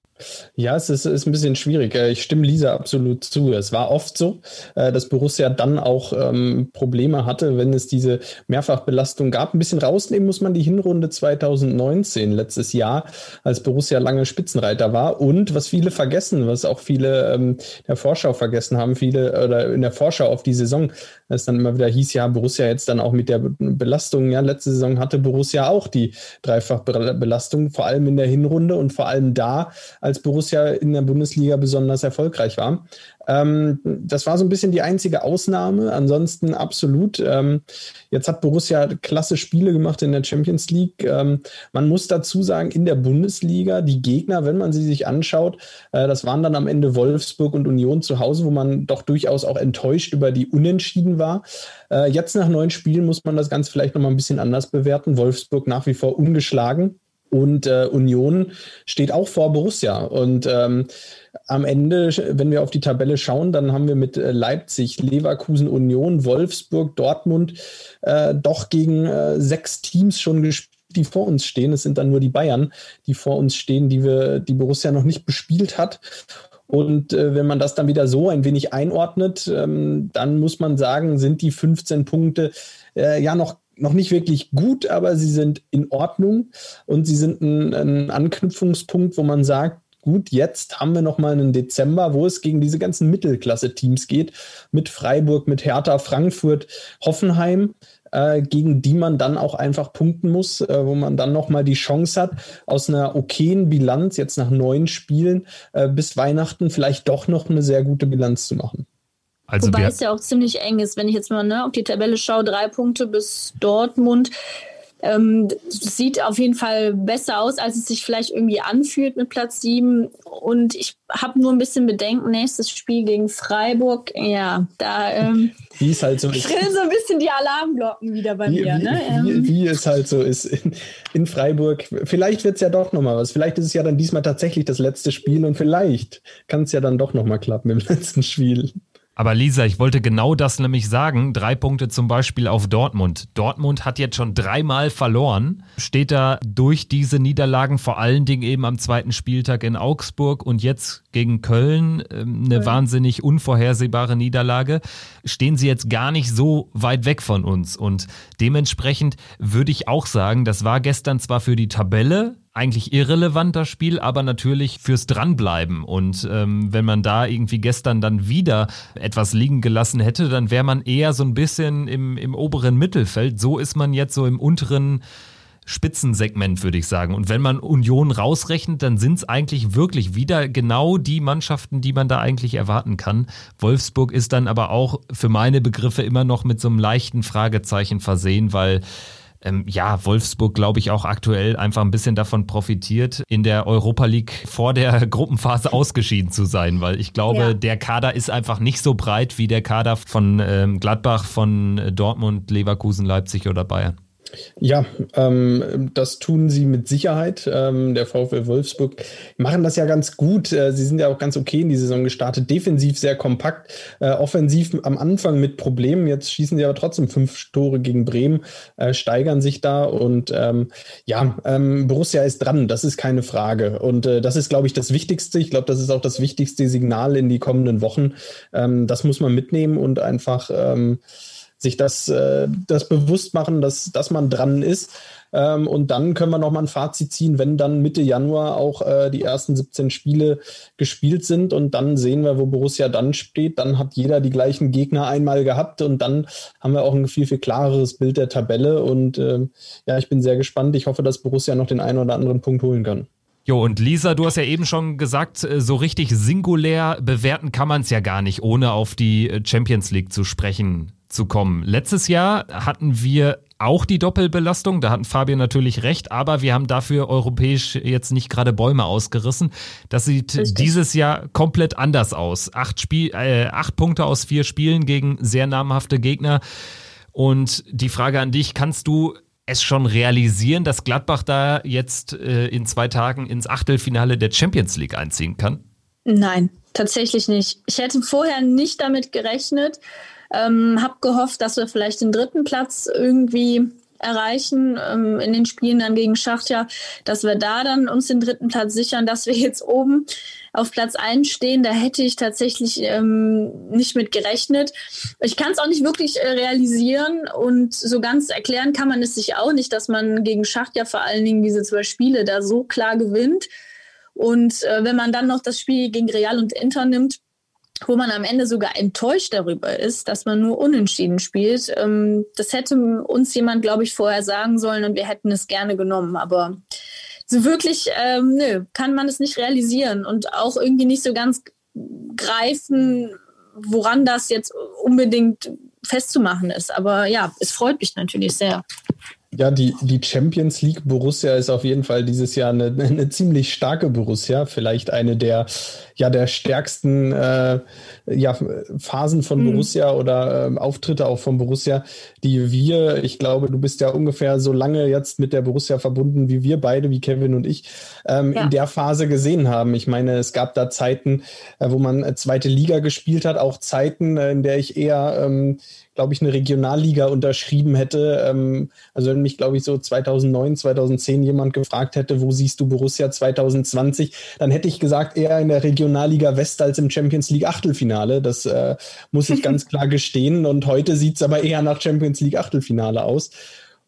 Ja, es ist, ist ein bisschen schwierig. Äh, ich stimme Lisa absolut zu. Es war oft so, äh, dass Borussia dann auch ähm, Probleme hatte, wenn es diese Mehrfachbelastung gab. Ein bisschen rausnehmen muss man die Hinrunde 2019, letztes Jahr, als Borussia lange Spitzenreiter war. Und was viele vergessen, was auch viele ähm, der Vorschau vergessen haben, viele oder in der Vorschau auf die Saison, es dann immer wieder hieß, ja, Borussia jetzt dann auch mit der Belastung, ja, letzte Saison hatte Borussia auch die Dreifachbelastung, vor allem in der Hinrunde und vor allem da, als Borussia in der Bundesliga besonders erfolgreich war. Ähm, das war so ein bisschen die einzige Ausnahme. Ansonsten absolut. Ähm, jetzt hat Borussia klasse Spiele gemacht in der Champions League. Ähm, man muss dazu sagen, in der Bundesliga, die Gegner, wenn man sie sich anschaut, äh, das waren dann am Ende Wolfsburg und Union zu Hause, wo man doch durchaus auch enttäuscht über die Unentschieden war. Äh, jetzt nach neun Spielen muss man das Ganze vielleicht nochmal ein bisschen anders bewerten. Wolfsburg nach wie vor ungeschlagen. Und äh, Union steht auch vor Borussia. Und ähm, am Ende, wenn wir auf die Tabelle schauen, dann haben wir mit äh, Leipzig, Leverkusen, Union, Wolfsburg, Dortmund äh, doch gegen äh, sechs Teams schon gespielt die vor uns stehen. Es sind dann nur die Bayern, die vor uns stehen, die wir, die Borussia noch nicht bespielt hat. Und äh, wenn man das dann wieder so ein wenig einordnet, ähm, dann muss man sagen, sind die 15 Punkte äh, ja noch noch nicht wirklich gut, aber sie sind in Ordnung und sie sind ein, ein Anknüpfungspunkt, wo man sagt, gut, jetzt haben wir noch mal einen Dezember, wo es gegen diese ganzen Mittelklasse-Teams geht, mit Freiburg, mit Hertha, Frankfurt, Hoffenheim, äh, gegen die man dann auch einfach punkten muss, äh, wo man dann noch mal die Chance hat, aus einer okayen Bilanz jetzt nach neun Spielen äh, bis Weihnachten vielleicht doch noch eine sehr gute Bilanz zu machen. Also Wobei es ja auch ziemlich eng ist, wenn ich jetzt mal ne, auf die Tabelle schaue, drei Punkte bis Dortmund. Ähm, sieht auf jeden Fall besser aus, als es sich vielleicht irgendwie anfühlt mit Platz 7. Und ich habe nur ein bisschen Bedenken, nächstes Spiel gegen Freiburg. Ja, da ähm, wie es halt so ist. so ein bisschen die Alarmglocken wieder bei wie, mir. Wie, ne? wie, ähm. wie, es halt so ist in, in Freiburg. Vielleicht wird es ja doch nochmal was. Vielleicht ist es ja dann diesmal tatsächlich das letzte Spiel und vielleicht kann es ja dann doch nochmal klappen im <laughs> letzten Spiel. Aber Lisa, ich wollte genau das nämlich sagen. Drei Punkte zum Beispiel auf Dortmund. Dortmund hat jetzt schon dreimal verloren, steht da durch diese Niederlagen, vor allen Dingen eben am zweiten Spieltag in Augsburg und jetzt gegen Köln, ähm, eine ja. wahnsinnig unvorhersehbare Niederlage, stehen sie jetzt gar nicht so weit weg von uns. Und dementsprechend würde ich auch sagen, das war gestern zwar für die Tabelle eigentlich irrelevanter Spiel, aber natürlich fürs Dranbleiben. Und ähm, wenn man da irgendwie gestern dann wieder etwas liegen gelassen hätte, dann wäre man eher so ein bisschen im, im oberen Mittelfeld. So ist man jetzt so im unteren Spitzensegment, würde ich sagen. Und wenn man Union rausrechnet, dann sind es eigentlich wirklich wieder genau die Mannschaften, die man da eigentlich erwarten kann. Wolfsburg ist dann aber auch für meine Begriffe immer noch mit so einem leichten Fragezeichen versehen, weil ähm, ja, Wolfsburg, glaube ich, auch aktuell einfach ein bisschen davon profitiert, in der Europa League vor der <laughs> Gruppenphase ausgeschieden zu sein, weil ich glaube, ja. der Kader ist einfach nicht so breit wie der Kader von ähm, Gladbach, von Dortmund, Leverkusen, Leipzig oder Bayern. Ja, ähm, das tun sie mit Sicherheit. Ähm, der VfL Wolfsburg machen das ja ganz gut. Äh, sie sind ja auch ganz okay in die Saison gestartet. Defensiv sehr kompakt, äh, offensiv am Anfang mit Problemen. Jetzt schießen sie aber trotzdem fünf Tore gegen Bremen, äh, steigern sich da und ähm, ja, ähm, Borussia ist dran. Das ist keine Frage. Und äh, das ist, glaube ich, das Wichtigste. Ich glaube, das ist auch das wichtigste Signal in die kommenden Wochen. Ähm, das muss man mitnehmen und einfach ähm, sich das, äh, das bewusst machen, dass, dass man dran ist. Ähm, und dann können wir nochmal ein Fazit ziehen, wenn dann Mitte Januar auch äh, die ersten 17 Spiele gespielt sind und dann sehen wir, wo Borussia dann steht. Dann hat jeder die gleichen Gegner einmal gehabt und dann haben wir auch ein viel, viel klareres Bild der Tabelle. Und äh, ja, ich bin sehr gespannt. Ich hoffe, dass Borussia noch den einen oder anderen Punkt holen kann. Jo, und Lisa, du hast ja eben schon gesagt, äh, so richtig singulär bewerten kann man es ja gar nicht, ohne auf die äh, Champions League zu sprechen zu kommen. Letztes Jahr hatten wir auch die Doppelbelastung, da hatten Fabian natürlich recht, aber wir haben dafür europäisch jetzt nicht gerade Bäume ausgerissen. Das sieht Richtig. dieses Jahr komplett anders aus. Acht, Spiel, äh, acht Punkte aus vier Spielen gegen sehr namhafte Gegner. Und die Frage an dich, kannst du es schon realisieren, dass Gladbach da jetzt äh, in zwei Tagen ins Achtelfinale der Champions League einziehen kann? Nein, tatsächlich nicht. Ich hätte vorher nicht damit gerechnet. Ähm, hab gehofft, dass wir vielleicht den dritten Platz irgendwie erreichen ähm, in den Spielen dann gegen Schachtja, dass wir da dann uns den dritten Platz sichern, dass wir <laughs> jetzt oben auf Platz 1 stehen. Da hätte ich tatsächlich ähm, nicht mit gerechnet. Ich kann es auch nicht wirklich äh, realisieren und so ganz erklären kann man es sich auch nicht, dass man gegen Schachtja vor allen Dingen diese zwei Spiele da so klar gewinnt. Und äh, wenn man dann noch das Spiel gegen Real und Inter nimmt, wo man am Ende sogar enttäuscht darüber ist, dass man nur unentschieden spielt. Ähm, das hätte uns jemand, glaube ich, vorher sagen sollen und wir hätten es gerne genommen. Aber so wirklich, ähm, nö, kann man es nicht realisieren und auch irgendwie nicht so ganz greifen, woran das jetzt unbedingt festzumachen ist. Aber ja, es freut mich natürlich sehr. Ja, die, die Champions League Borussia ist auf jeden Fall dieses Jahr eine, <laughs> eine ziemlich starke Borussia. Vielleicht eine der, ja, der stärksten äh, ja, Phasen von mhm. Borussia oder äh, Auftritte auch von Borussia, die wir, ich glaube, du bist ja ungefähr so lange jetzt mit der Borussia verbunden wie wir beide, wie Kevin und ich, ähm, ja. in der Phase gesehen haben. Ich meine, es gab da Zeiten, äh, wo man äh, zweite Liga gespielt hat, auch Zeiten, äh, in der ich eher ähm, glaube ich, eine Regionalliga unterschrieben hätte. Ähm, also wenn mich, glaube ich, so 2009, 2010 jemand gefragt hätte, wo siehst du Borussia 2020, dann hätte ich gesagt, eher in der Regionalliga West als im Champions League Achtelfinale. Das äh, muss ich ganz <laughs> klar gestehen. Und heute sieht es aber eher nach Champions League Achtelfinale aus.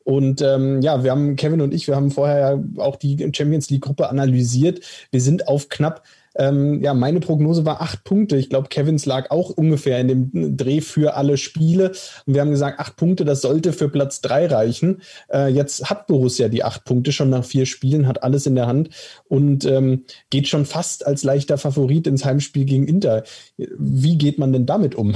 Und ähm, ja, wir haben, Kevin und ich, wir haben vorher ja auch die Champions League-Gruppe analysiert. Wir sind auf knapp ähm, ja, meine Prognose war acht Punkte. Ich glaube, Kevins lag auch ungefähr in dem Dreh für alle Spiele. Und wir haben gesagt, acht Punkte, das sollte für Platz drei reichen. Äh, jetzt hat Borussia die acht Punkte schon nach vier Spielen, hat alles in der Hand und ähm, geht schon fast als leichter Favorit ins Heimspiel gegen Inter. Wie geht man denn damit um?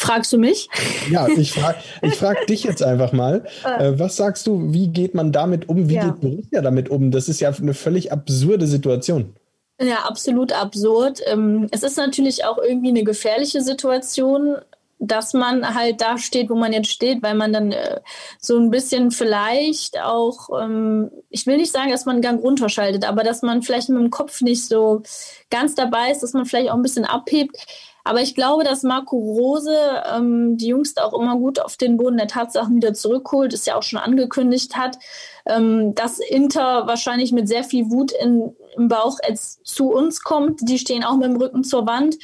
Fragst du mich? Ja, ich frage ich frag dich jetzt einfach mal. Äh, was sagst du, wie geht man damit um? Wie ja. geht Borussia damit um? Das ist ja eine völlig absurde Situation. Ja, absolut absurd. Ähm, es ist natürlich auch irgendwie eine gefährliche Situation, dass man halt da steht, wo man jetzt steht, weil man dann äh, so ein bisschen vielleicht auch, ähm, ich will nicht sagen, dass man einen Gang runterschaltet, aber dass man vielleicht mit dem Kopf nicht so ganz dabei ist, dass man vielleicht auch ein bisschen abhebt. Aber ich glaube, dass Marco Rose ähm, die Jungs auch immer gut auf den Boden der Tatsachen wieder zurückholt, es ja auch schon angekündigt hat, ähm, dass Inter wahrscheinlich mit sehr viel Wut in, im Bauch jetzt zu uns kommt. Die stehen auch mit dem Rücken zur Wand.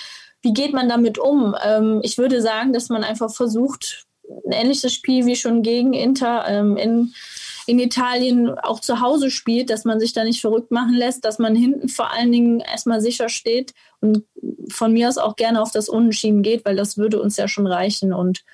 Wie geht man damit um? Ähm, ich würde sagen, dass man einfach versucht, ein ähnliches Spiel wie schon gegen Inter ähm, in in Italien auch zu Hause spielt, dass man sich da nicht verrückt machen lässt, dass man hinten vor allen Dingen erstmal sicher steht und von mir aus auch gerne auf das Unentschieden geht, weil das würde uns ja schon reichen. Und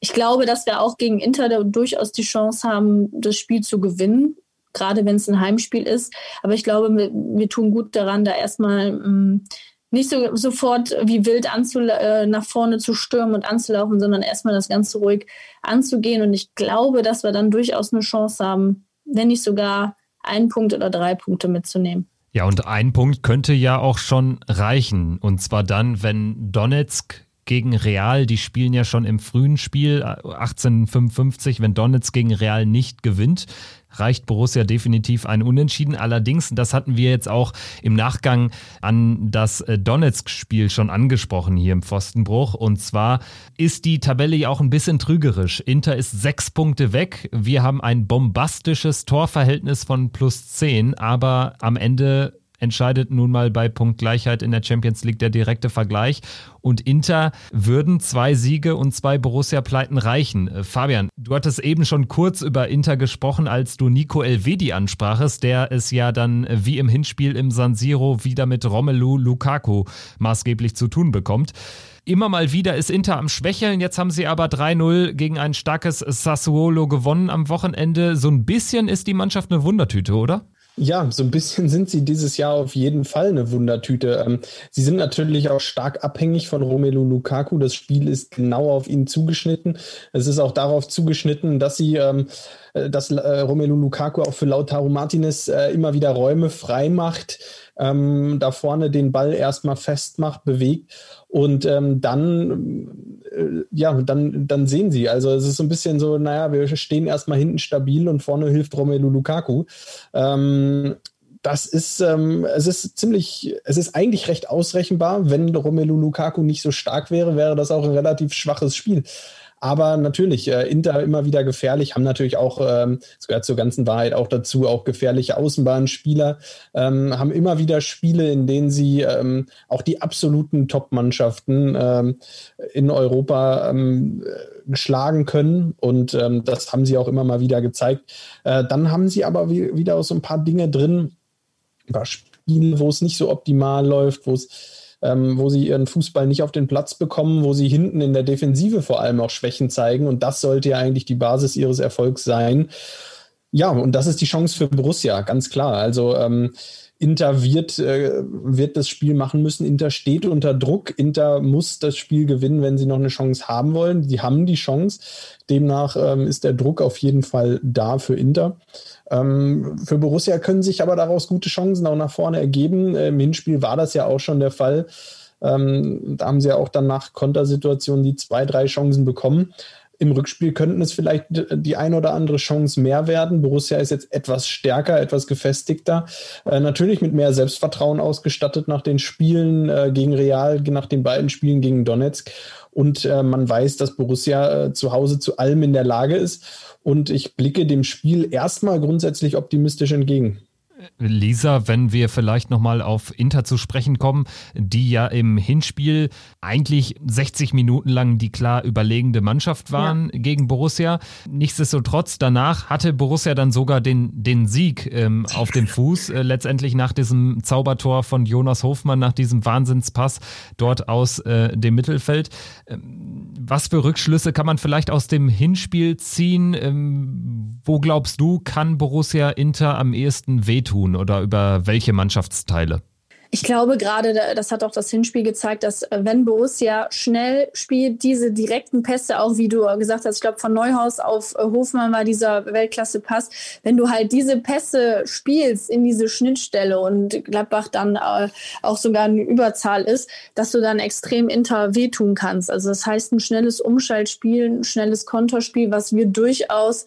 ich glaube, dass wir auch gegen Inter durchaus die Chance haben, das Spiel zu gewinnen, gerade wenn es ein Heimspiel ist. Aber ich glaube, wir, wir tun gut daran, da erstmal mh, mm, nicht so sofort wie wild äh, nach vorne zu stürmen und anzulaufen, sondern erstmal das Ganze ruhig anzugehen. Und ich glaube, dass wir dann durchaus eine Chance haben, wenn nicht sogar einen Punkt oder drei Punkte mitzunehmen. Ja, und ein Punkt könnte ja auch schon reichen. Und zwar dann, wenn Donetsk gegen Real, die spielen ja schon im frühen Spiel 1855, wenn Donetsk gegen Real nicht gewinnt, reicht Borussia definitiv ein Unentschieden. Allerdings, das hatten wir jetzt auch im Nachgang an das äh, Donetsk-Spiel schon angesprochen hier im Pfostenbruch. Und zwar ist die Tabelle ja auch ein bisschen trügerisch. Inter ist sechs Punkte weg. Wir haben ein bombastisches Torverhältnis von plus zehn, aber am Ende entscheidet nun mal bei Punktgleichheit in der Champions League der direkte Vergleich. Und Inter würden zwei Siege und zwei Borussia-Pleiten reichen. Äh, Fabian, du hattest eben schon kurz über Inter gesprochen, als du Nico Elvedi ansprachest, der es ja dann äh, wie im Hinspiel im San Siro wieder mit Romelu Lukaku maßgeblich zu tun bekommt. Immer mal wieder ist Inter am Schwächeln. Jetzt haben sie aber 3-0 gegen ein starkes Sassuolo gewonnen am Wochenende. So ein bisschen ist die Mannschaft eine Wundertüte, oder? Ja, so ein bisschen <laughs> sind sie dieses Jahr auf jeden Fall eine Wundertüte. Ähm, sie sind natürlich auch stark abhängig von Romelu Lukaku. Das Spiel ist genau auf ihn zugeschnitten. Es ist auch darauf zugeschnitten, dass sie, ähm, äh, dass äh, Romelu Lukaku auch für Lautaro Martinez äh, immer wieder Räume frei macht ähm, da vorne den Ball erstmal festmacht, bewegt und ähm, dann, äh, ja, dann, dann sehen sie. Also es ist so ein bisschen so, naja, wir stehen erstmal hinten stabil und vorne hilft Romelu Lukaku. Ähm, das ist, ähm, es ist ziemlich, es ist eigentlich recht ausrechenbar. Wenn Romelu Lukaku nicht so stark wäre, wäre das auch ein relativ schwaches Spiel. Aber natürlich, äh, Inter immer wieder gefährlich, haben natürlich auch, ähm, gehört zur ganzen Wahrheit auch dazu, auch gefährliche Außenbahnspieler, ähm, haben immer wieder Spiele, in denen sie ähm, auch die absoluten Top-Mannschaften ähm, in Europa ähm, schlagen können. Und ähm, das haben sie auch immer mal wieder gezeigt. Äh, dann haben sie aber wie, wieder so ein paar Dinge drin, ein paar Spiele, wo es nicht so optimal läuft, wo es ähm, wo sie ihren Fußball nicht auf den Platz bekommen, wo sie hinten in der Defensive vor allem auch Schwächen zeigen. Und das sollte ja eigentlich die Basis ihres Erfolgs sein. Ja, und das ist die Chance für Borussia, ganz klar. Also ähm, Inter wird, äh, wird das Spiel machen müssen. Inter steht unter Druck. Inter muss das Spiel gewinnen, wenn sie noch eine Chance haben wollen. Sie haben die Chance. Demnach ähm, ist der Druck auf jeden Fall da für Inter. Ähm, für Borussia können sich aber daraus gute Chancen auch nach vorne ergeben. Im Hinspiel war das ja auch schon der Fall. Ähm, da haben sie ja auch dann nach Kontersituationen die zwei, drei Chancen bekommen. Im Rückspiel könnten es vielleicht die ein oder andere Chance mehr werden. Borussia ist jetzt etwas stärker, etwas gefestigter. Äh, natürlich mit mehr Selbstvertrauen ausgestattet nach den Spielen äh, gegen Real, nach den beiden Spielen gegen Donetsk. Und äh, man weiß, dass Borussia äh, zu Hause zu allem in der Lage ist. Und ich blicke dem Spiel erstmal grundsätzlich optimistisch entgegen. Lisa, wenn wir vielleicht nochmal auf Inter zu sprechen kommen, die ja im Hinspiel eigentlich 60 Minuten lang die klar überlegende Mannschaft waren ja. gegen Borussia. Nichtsdestotrotz, danach hatte Borussia dann sogar den, den Sieg ähm, auf dem Fuß, äh, letztendlich nach diesem Zaubertor von Jonas Hofmann, nach diesem Wahnsinnspass dort aus äh, dem Mittelfeld. Ähm, was für Rückschlüsse kann man vielleicht aus dem Hinspiel ziehen? Ähm, wo glaubst du, kann Borussia Inter am ehesten wehtun oder über welche Mannschaftsteile? Ich glaube gerade, das hat auch das Hinspiel gezeigt, dass äh, wenn Borussia schnell spielt, diese direkten Pässe, auch wie du gesagt hast, ich glaube von Neuhaus auf äh, Hofmann war dieser Weltklasse-Pass, wenn du halt diese Pässe spielst in diese Schnittstelle und Gladbach dann äh, auch sogar eine Überzahl ist, dass du dann extrem Inter wehtun kannst. Also das heißt ein schnelles Umschaltspiel, ein schnelles Konterspiel, was wir durchaus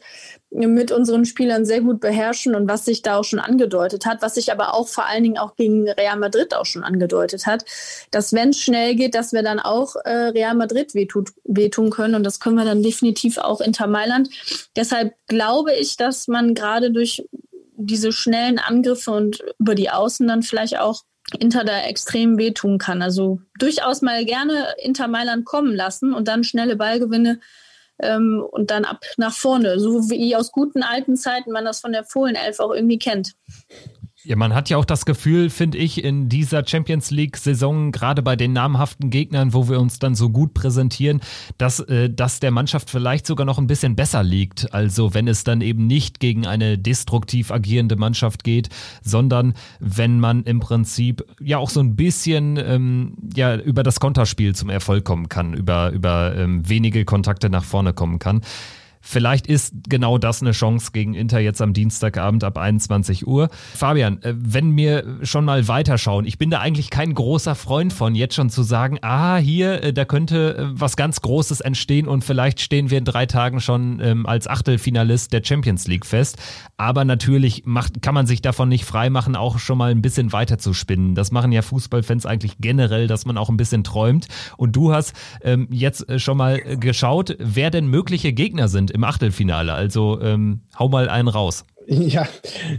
mit unseren Spielern sehr gut beherrschen und was sich da auch schon angedeutet hat, was sich aber auch vor allen Dingen auch gegen Real Madrid auch schon angedeutet hat, dass wenn es schnell geht, dass wir dann auch äh, Real Madrid wehtut, wehtun können und das können wir dann definitiv auch Inter Mailand. Deshalb glaube ich, dass man gerade durch diese schnellen Angriffe und über die Außen dann vielleicht auch Inter da extrem wehtun kann. Also durchaus mal gerne Inter Mailand kommen lassen und dann schnelle Ballgewinne ähm, und dann ab nach vorne, so wie aus guten alten Zeiten man das von der Fohlenelf auch irgendwie kennt. Ja, man hat ja auch das Gefühl, finde ich, in dieser Champions League-Saison, gerade bei den namhaften Gegnern, wo wir uns dann so gut präsentieren, dass äh, das der Mannschaft vielleicht sogar noch ein bisschen besser liegt. Also wenn es dann eben nicht gegen eine destruktiv agierende Mannschaft geht, sondern wenn man im Prinzip ja auch so ein bisschen ähm, ja über das Konterspiel zum Erfolg kommen kann, über, über ähm, wenige Kontakte nach vorne kommen kann. Vielleicht ist genau das eine Chance gegen Inter jetzt am Dienstagabend ab 21 Uhr. Fabian, äh, wenn wir schon mal weiterschauen, ich bin da eigentlich kein großer Freund von, jetzt schon zu sagen, ah, hier, äh, da könnte äh, was ganz Großes entstehen und vielleicht stehen wir in drei Tagen schon ähm, als Achtelfinalist der Champions League fest. Aber natürlich macht, kann man sich davon nicht freimachen, auch schon mal ein bisschen weiter zu spinnen. Das machen ja Fußballfans eigentlich generell, dass man auch ein bisschen träumt. Und du hast ähm, jetzt schon mal geschaut, wer denn mögliche Gegner sind im Achtelfinale. Also ähm, hau mal einen raus. <laughs> Ja,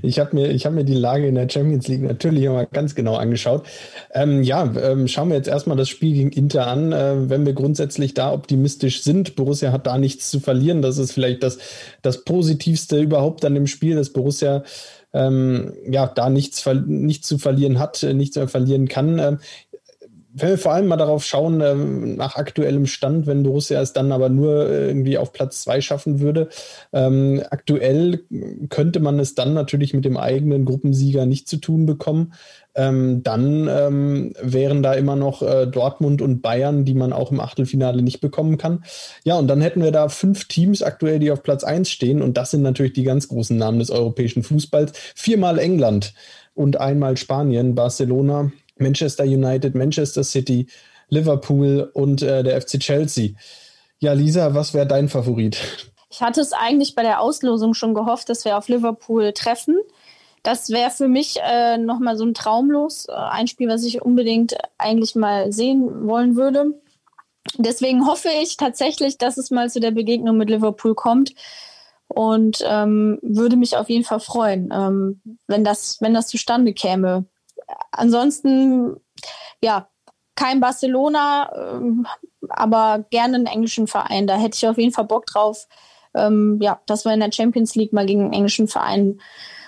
ich habe mir, hab mir die Lage in der Champions League natürlich immer ganz genau angeschaut. Ähm, ja, ähm, schauen wir jetzt erstmal das Spiel gegen Inter an. Äh, wenn wir grundsätzlich da optimistisch sind, Borussia hat da nichts zu verlieren. Das ist vielleicht das, das Positivste überhaupt an dem Spiel, dass Borussia ähm, ja da nichts, nichts zu verlieren hat, nichts mehr verlieren kann. Ähm, wenn wir vor allem mal darauf schauen, ähm, nach aktuellem Stand, wenn Borussia es dann aber nur irgendwie auf Platz zwei schaffen würde, ähm, aktuell könnte man es dann natürlich mit dem eigenen Gruppensieger nicht zu tun bekommen. Ähm, dann ähm, wären da immer noch äh, Dortmund und Bayern, die man auch im Achtelfinale nicht bekommen kann. Ja, und dann hätten wir da fünf Teams aktuell, die auf Platz eins stehen. Und das sind natürlich die ganz großen Namen des europäischen Fußballs. Viermal England und einmal Spanien, Barcelona, Manchester United, Manchester City, Liverpool und äh, der FC Chelsea. Ja, Lisa, was wäre dein Favorit? Ich hatte es eigentlich bei der Auslosung schon gehofft, dass wir auf Liverpool treffen. Das wäre für mich äh, nochmal so ein Traumlos, äh, ein Spiel, was ich unbedingt eigentlich mal sehen wollen würde. Deswegen hoffe ich tatsächlich, dass es mal zu der Begegnung mit Liverpool kommt und ähm, würde mich auf jeden Fall freuen, ähm, wenn, das, wenn das zustande käme ansonsten, ja, kein Barcelona, ähm, aber gerne einen englischen Verein. Da hätte ich auf jeden Fall Bock drauf, ähm, ja, dass wir in der Champions League mal gegen einen englischen Verein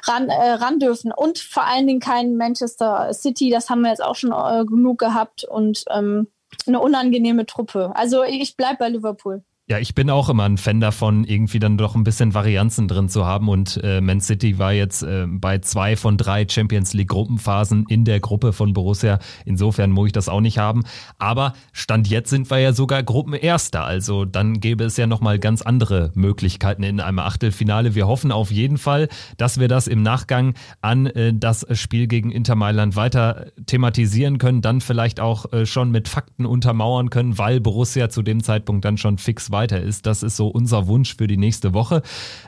ran, äh, ran dürfen. Und vor allen Dingen kein Manchester City, das haben wir jetzt auch schon äh, genug gehabt und ähm, eine unangenehme Truppe. Also ich bleibe bei Liverpool. Ja, ich bin auch immer ein Fan davon, irgendwie dann doch ein bisschen Varianzen drin zu haben. Und äh, Man City war jetzt äh, bei zwei von drei Champions League Gruppenphasen in der Gruppe von Borussia. Insofern muss ich das auch nicht haben. Aber Stand jetzt sind wir ja sogar Gruppenerster. Also dann gäbe es ja nochmal ganz andere Möglichkeiten in einem Achtelfinale. Wir hoffen auf jeden Fall, dass wir das im Nachgang an äh, das Spiel gegen Inter Mailand weiter thematisieren können. Dann vielleicht auch äh, schon mit Fakten untermauern können, weil Borussia zu dem Zeitpunkt dann schon fix war weiter ist. Das ist so unser Wunsch für die nächste Woche.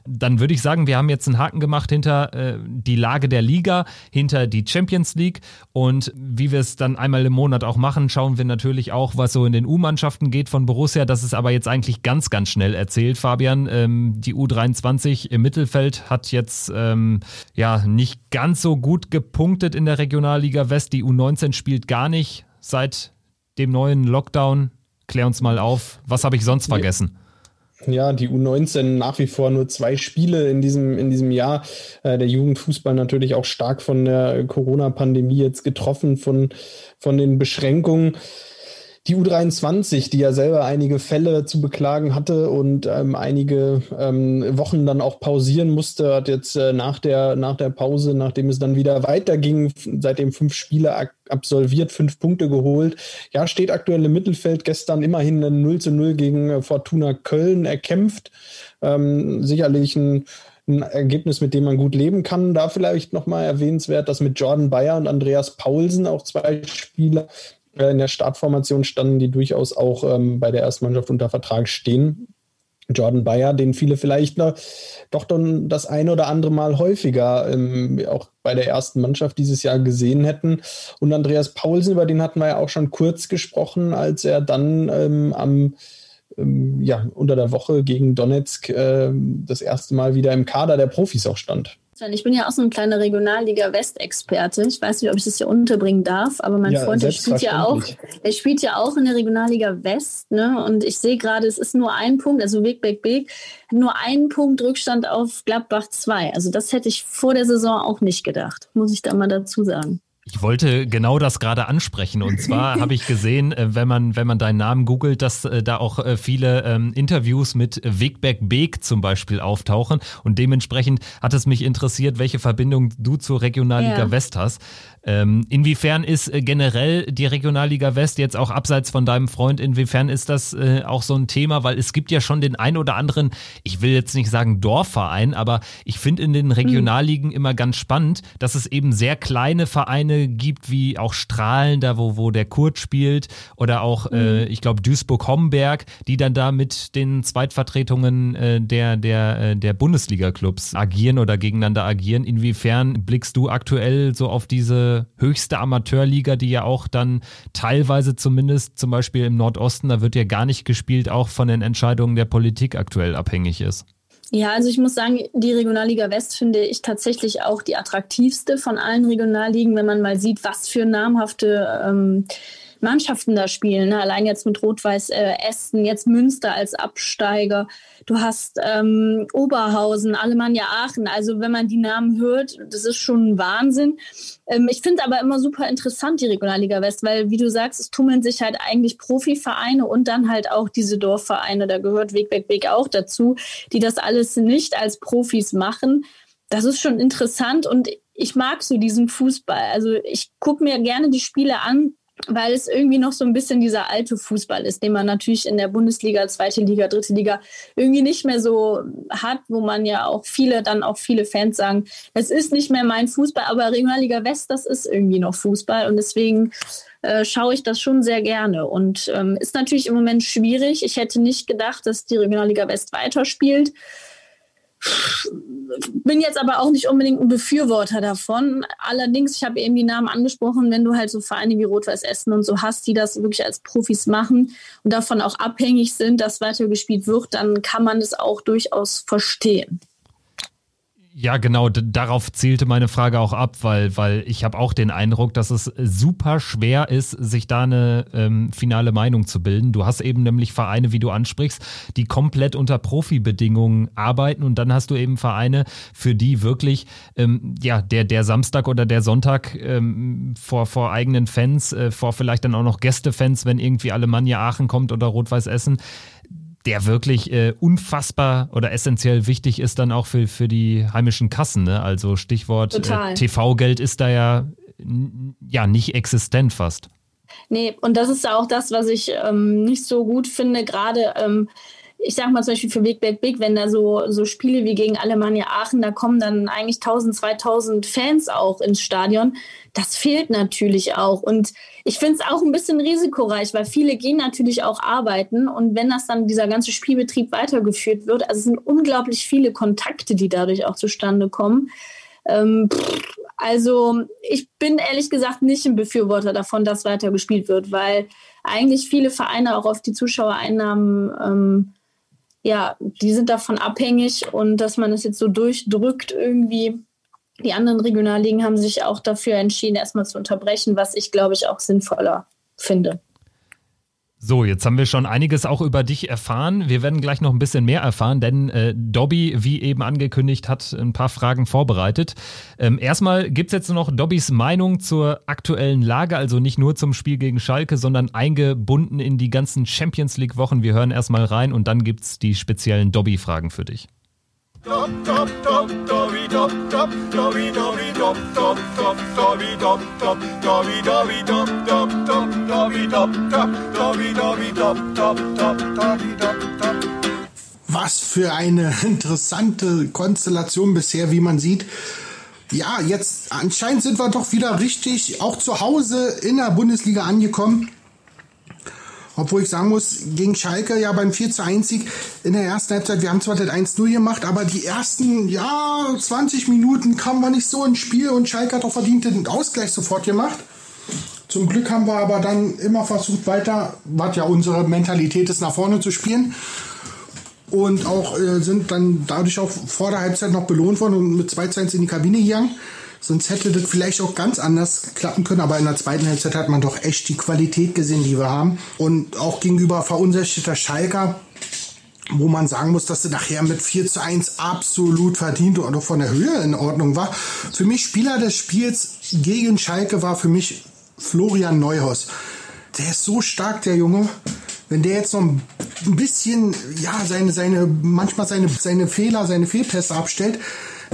Dann würde ich sagen, wir haben jetzt einen Haken gemacht hinter äh, die Lage der Liga, hinter die Champions League und wie wir es dann einmal im Monat auch machen, schauen wir natürlich auch, was so in den U-Mannschaften geht von Borussia. Das ist aber jetzt eigentlich ganz, ganz schnell erzählt, Fabian. Ähm, die U23 im Mittelfeld hat jetzt ähm, ja nicht ganz so gut gepunktet in der Regionalliga West. Die U19 spielt gar nicht seit dem neuen Lockdown. Klär uns mal auf, was habe ich sonst vergessen? Ja, die U19 nach wie vor nur zwei Spiele in diesem, in diesem Jahr. Äh, der Jugendfußball natürlich auch stark von der Corona-Pandemie jetzt getroffen, von, von den Beschränkungen. Die U23, die ja selber einige Fälle zu beklagen hatte und ähm, einige ähm, Wochen dann auch pausieren musste, hat jetzt äh, nach, der, nach der Pause, nachdem es dann wieder weiterging, seitdem fünf Spiele absolviert, fünf Punkte geholt. Ja, steht aktuell im Mittelfeld, gestern immerhin ein 0 zu 0 gegen äh, Fortuna Köln erkämpft. Ähm, sicherlich ein ein Ergebnis, mit dem man gut leben kann. Da vielleicht nochmal erwähnenswert, dass mit Jordan Bayer und Andreas Paulsen auch zwei Spieler in der Startformation standen, die durchaus auch ähm, bei der ersten Mannschaft unter Vertrag stehen. Jordan Bayer, den viele vielleicht noch, doch dann das eine oder andere Mal häufiger ähm, auch bei der ersten Mannschaft dieses Jahr gesehen hätten. Und Andreas Paulsen, über den hatten wir ja auch schon kurz gesprochen, als er dann ähm, am ähm, ja, unter der Woche gegen Donetsk äh, das erste Mal wieder im Kader der Profis auch stand. Ich bin ja auch so ein kleiner Regionalliga West-Experte. Ich weiß nicht, ob ich das hier unterbringen darf, aber mein ja, Freund, der spielt ja auch, der spielt ja auch in der Regionalliga West, ne? Und ich sehe gerade, es ist nur ein Punkt, also Weg, Weg, Weg, nur ein Punkt Rückstand auf Gladbach 2. Also das hätte ich vor der Saison auch nicht gedacht, muss ich da mal dazu sagen. Ich wollte genau das gerade ansprechen. Und zwar <laughs> habe ich gesehen, äh, wenn man, wenn man deinen Namen googelt, dass äh, da auch äh, viele ähm, Interviews mit Wigbeck Beek zum Beispiel auftauchen. Und dementsprechend hat es mich interessiert, welche Verbindung du zur Regionalliga ja. West hast. Ähm, inwiefern ist äh, generell die Regionalliga West jetzt auch abseits von deinem Freund, inwiefern ist das äh, auch so ein Thema? Weil es gibt ja schon den ein oder anderen, ich will jetzt nicht sagen Dorfverein, aber ich finde in den Regionalligen immer ganz spannend, dass es eben sehr kleine Vereine gibt, wie auch Strahlen, da wo, wo der Kurt spielt, oder auch, äh, ich glaube, Duisburg-Homberg, die dann da mit den Zweitvertretungen äh, der, der, äh, der Bundesliga-Clubs agieren oder gegeneinander agieren. Inwiefern blickst du aktuell so auf diese höchste Amateurliga, die ja auch dann teilweise zumindest zum Beispiel im Nordosten, da wird ja gar nicht gespielt, auch von den Entscheidungen der Politik aktuell abhängig ist. Ja, also ich muss sagen, die Regionalliga West finde ich tatsächlich auch die attraktivste von allen Regionalligen, wenn man mal sieht, was für namhafte ähm, Mannschaften da spielen. Ne? Allein jetzt mit Rot-Weiß äh, Essen, jetzt Münster als Absteiger. Du hast ähm, Oberhausen, Alemannia Aachen. Also wenn man die Namen hört, das ist schon ein Wahnsinn. Ähm, ich finde aber immer super interessant, die Regionalliga West, weil, wie du sagst, es tummeln sich halt eigentlich Profivereine und dann halt auch diese Dorfvereine. Da gehört Weg, Weg, Weg auch dazu, die das alles nicht als Profis machen. Das ist schon interessant und ich mag so diesen Fußball. Also ich gucke mir gerne die Spiele an, weil es irgendwie noch so ein bisschen dieser alte Fußball ist, den man natürlich in der Bundesliga, zweite Liga, dritte Liga irgendwie nicht mehr so hat, wo man ja auch viele, dann auch viele Fans sagen, es ist nicht mehr mein Fußball, aber Regionalliga West, das ist irgendwie noch Fußball und deswegen äh, schaue ich das schon sehr gerne und ähm, ist natürlich im Moment schwierig. Ich hätte nicht gedacht, dass die Regionalliga West weiterspielt. Bin jetzt aber auch nicht unbedingt ein Befürworter davon. Allerdings, ich habe eben die Namen angesprochen, wenn du halt so Vereine wie Rot-Weiß Essen und so hast, die das wirklich als Profis machen und davon auch abhängig sind, dass weitergespielt wird, dann kann man es auch durchaus verstehen. Ja, genau, darauf zielte meine Frage auch ab, weil, weil ich habe auch den Eindruck, dass es super schwer ist, sich da eine ähm, finale Meinung zu bilden. Du hast eben nämlich Vereine, wie du ansprichst, die komplett unter Profibedingungen arbeiten und dann hast du eben Vereine, für die wirklich ähm, ja der der Samstag oder der Sonntag ähm, vor vor eigenen Fans, äh, vor vielleicht dann auch noch Gästefans, wenn irgendwie Alemannia Aachen kommt oder Rot-Weiß Essen der wirklich äh, unfassbar oder essentiell wichtig ist dann auch für, für die heimischen Kassen. Ne? Also Stichwort äh, TV-Geld ist da ja, ja nicht existent fast. Nee, und das ist auch das, was ich ähm, nicht so gut finde, gerade ähm, ich sag mal zum Beispiel für Big Big Big, wenn da so, so Spiele wie gegen Alemannia Aachen, da kommen dann eigentlich 1000, 2000 Fans auch ins Stadion. Das fehlt natürlich auch. Und ich finde es auch ein bisschen risikoreich, weil viele gehen natürlich auch arbeiten. Und wenn das dann dieser ganze Spielbetrieb weitergeführt wird, also es sind unglaublich viele Kontakte, die dadurch auch zustande kommen. Ähm, also ich bin ehrlich gesagt nicht ein Befürworter davon, dass weiter gespielt wird, weil eigentlich viele Vereine auch auf die Zuschauereinnahmen ähm, ja, die sind davon abhängig und dass man es jetzt so durchdrückt irgendwie. Die anderen Regionalligen haben sich auch dafür entschieden, erstmal zu unterbrechen, was ich glaube ich auch sinnvoller finde. So, jetzt haben wir schon einiges auch über dich erfahren. Wir werden gleich noch ein bisschen mehr erfahren, denn äh, Dobby, wie eben angekündigt, hat ein paar Fragen vorbereitet. Ähm, erstmal gibt's jetzt noch Dobbys Meinung zur aktuellen Lage, also nicht nur zum Spiel gegen Schalke, sondern eingebunden in die ganzen Champions League-Wochen. Wir hören erstmal rein und dann gibt's die speziellen Dobby-Fragen für dich. Dop, dop, Dobby, dop, dop, Dobby, Dobby, dop, dop, dop, Dobby, dop, dop, Dobby, Dobby, dop, dop, dop, Dobby, dop, dop, Dobby, Dobby, dop, dop, dop, Dobby, dop, dop. Was für eine <laughs> interessante Konstellation bisher, wie man sieht. Ja, jetzt anscheinend sind wir doch wieder richtig auch zu Hause in der Bundesliga angekommen. Obwohl ich sagen muss, gegen Schalke ja beim 4 zu 1 Sieg in der ersten Halbzeit, wir haben zwar das 1-0 gemacht, aber die ersten, ja, 20 Minuten kamen wir nicht so ins Spiel und Schalke hat auch verdient den Ausgleich sofort gemacht. Zum Glück haben wir aber dann immer versucht weiter, was ja unsere Mentalität ist, nach vorne zu spielen. Und auch äh, sind dann dadurch auch vor der Halbzeit noch belohnt worden und mit 2 zu 1 in die Kabine gegangen. Sonst hätte das vielleicht auch ganz anders klappen können, aber in der zweiten Halbzeit hat man doch echt die Qualität gesehen, die wir haben. Und auch gegenüber verunsicherter Schalker, wo man sagen muss, dass sie nachher mit 4 zu 1 absolut verdient und auch von der Höhe in Ordnung war. Für mich Spieler des Spiels gegen Schalke war für mich Florian Neuhaus. Der ist so stark, der Junge. Wenn der jetzt noch ein bisschen, ja, seine, seine, manchmal seine, seine Fehler, seine Fehlpässe abstellt,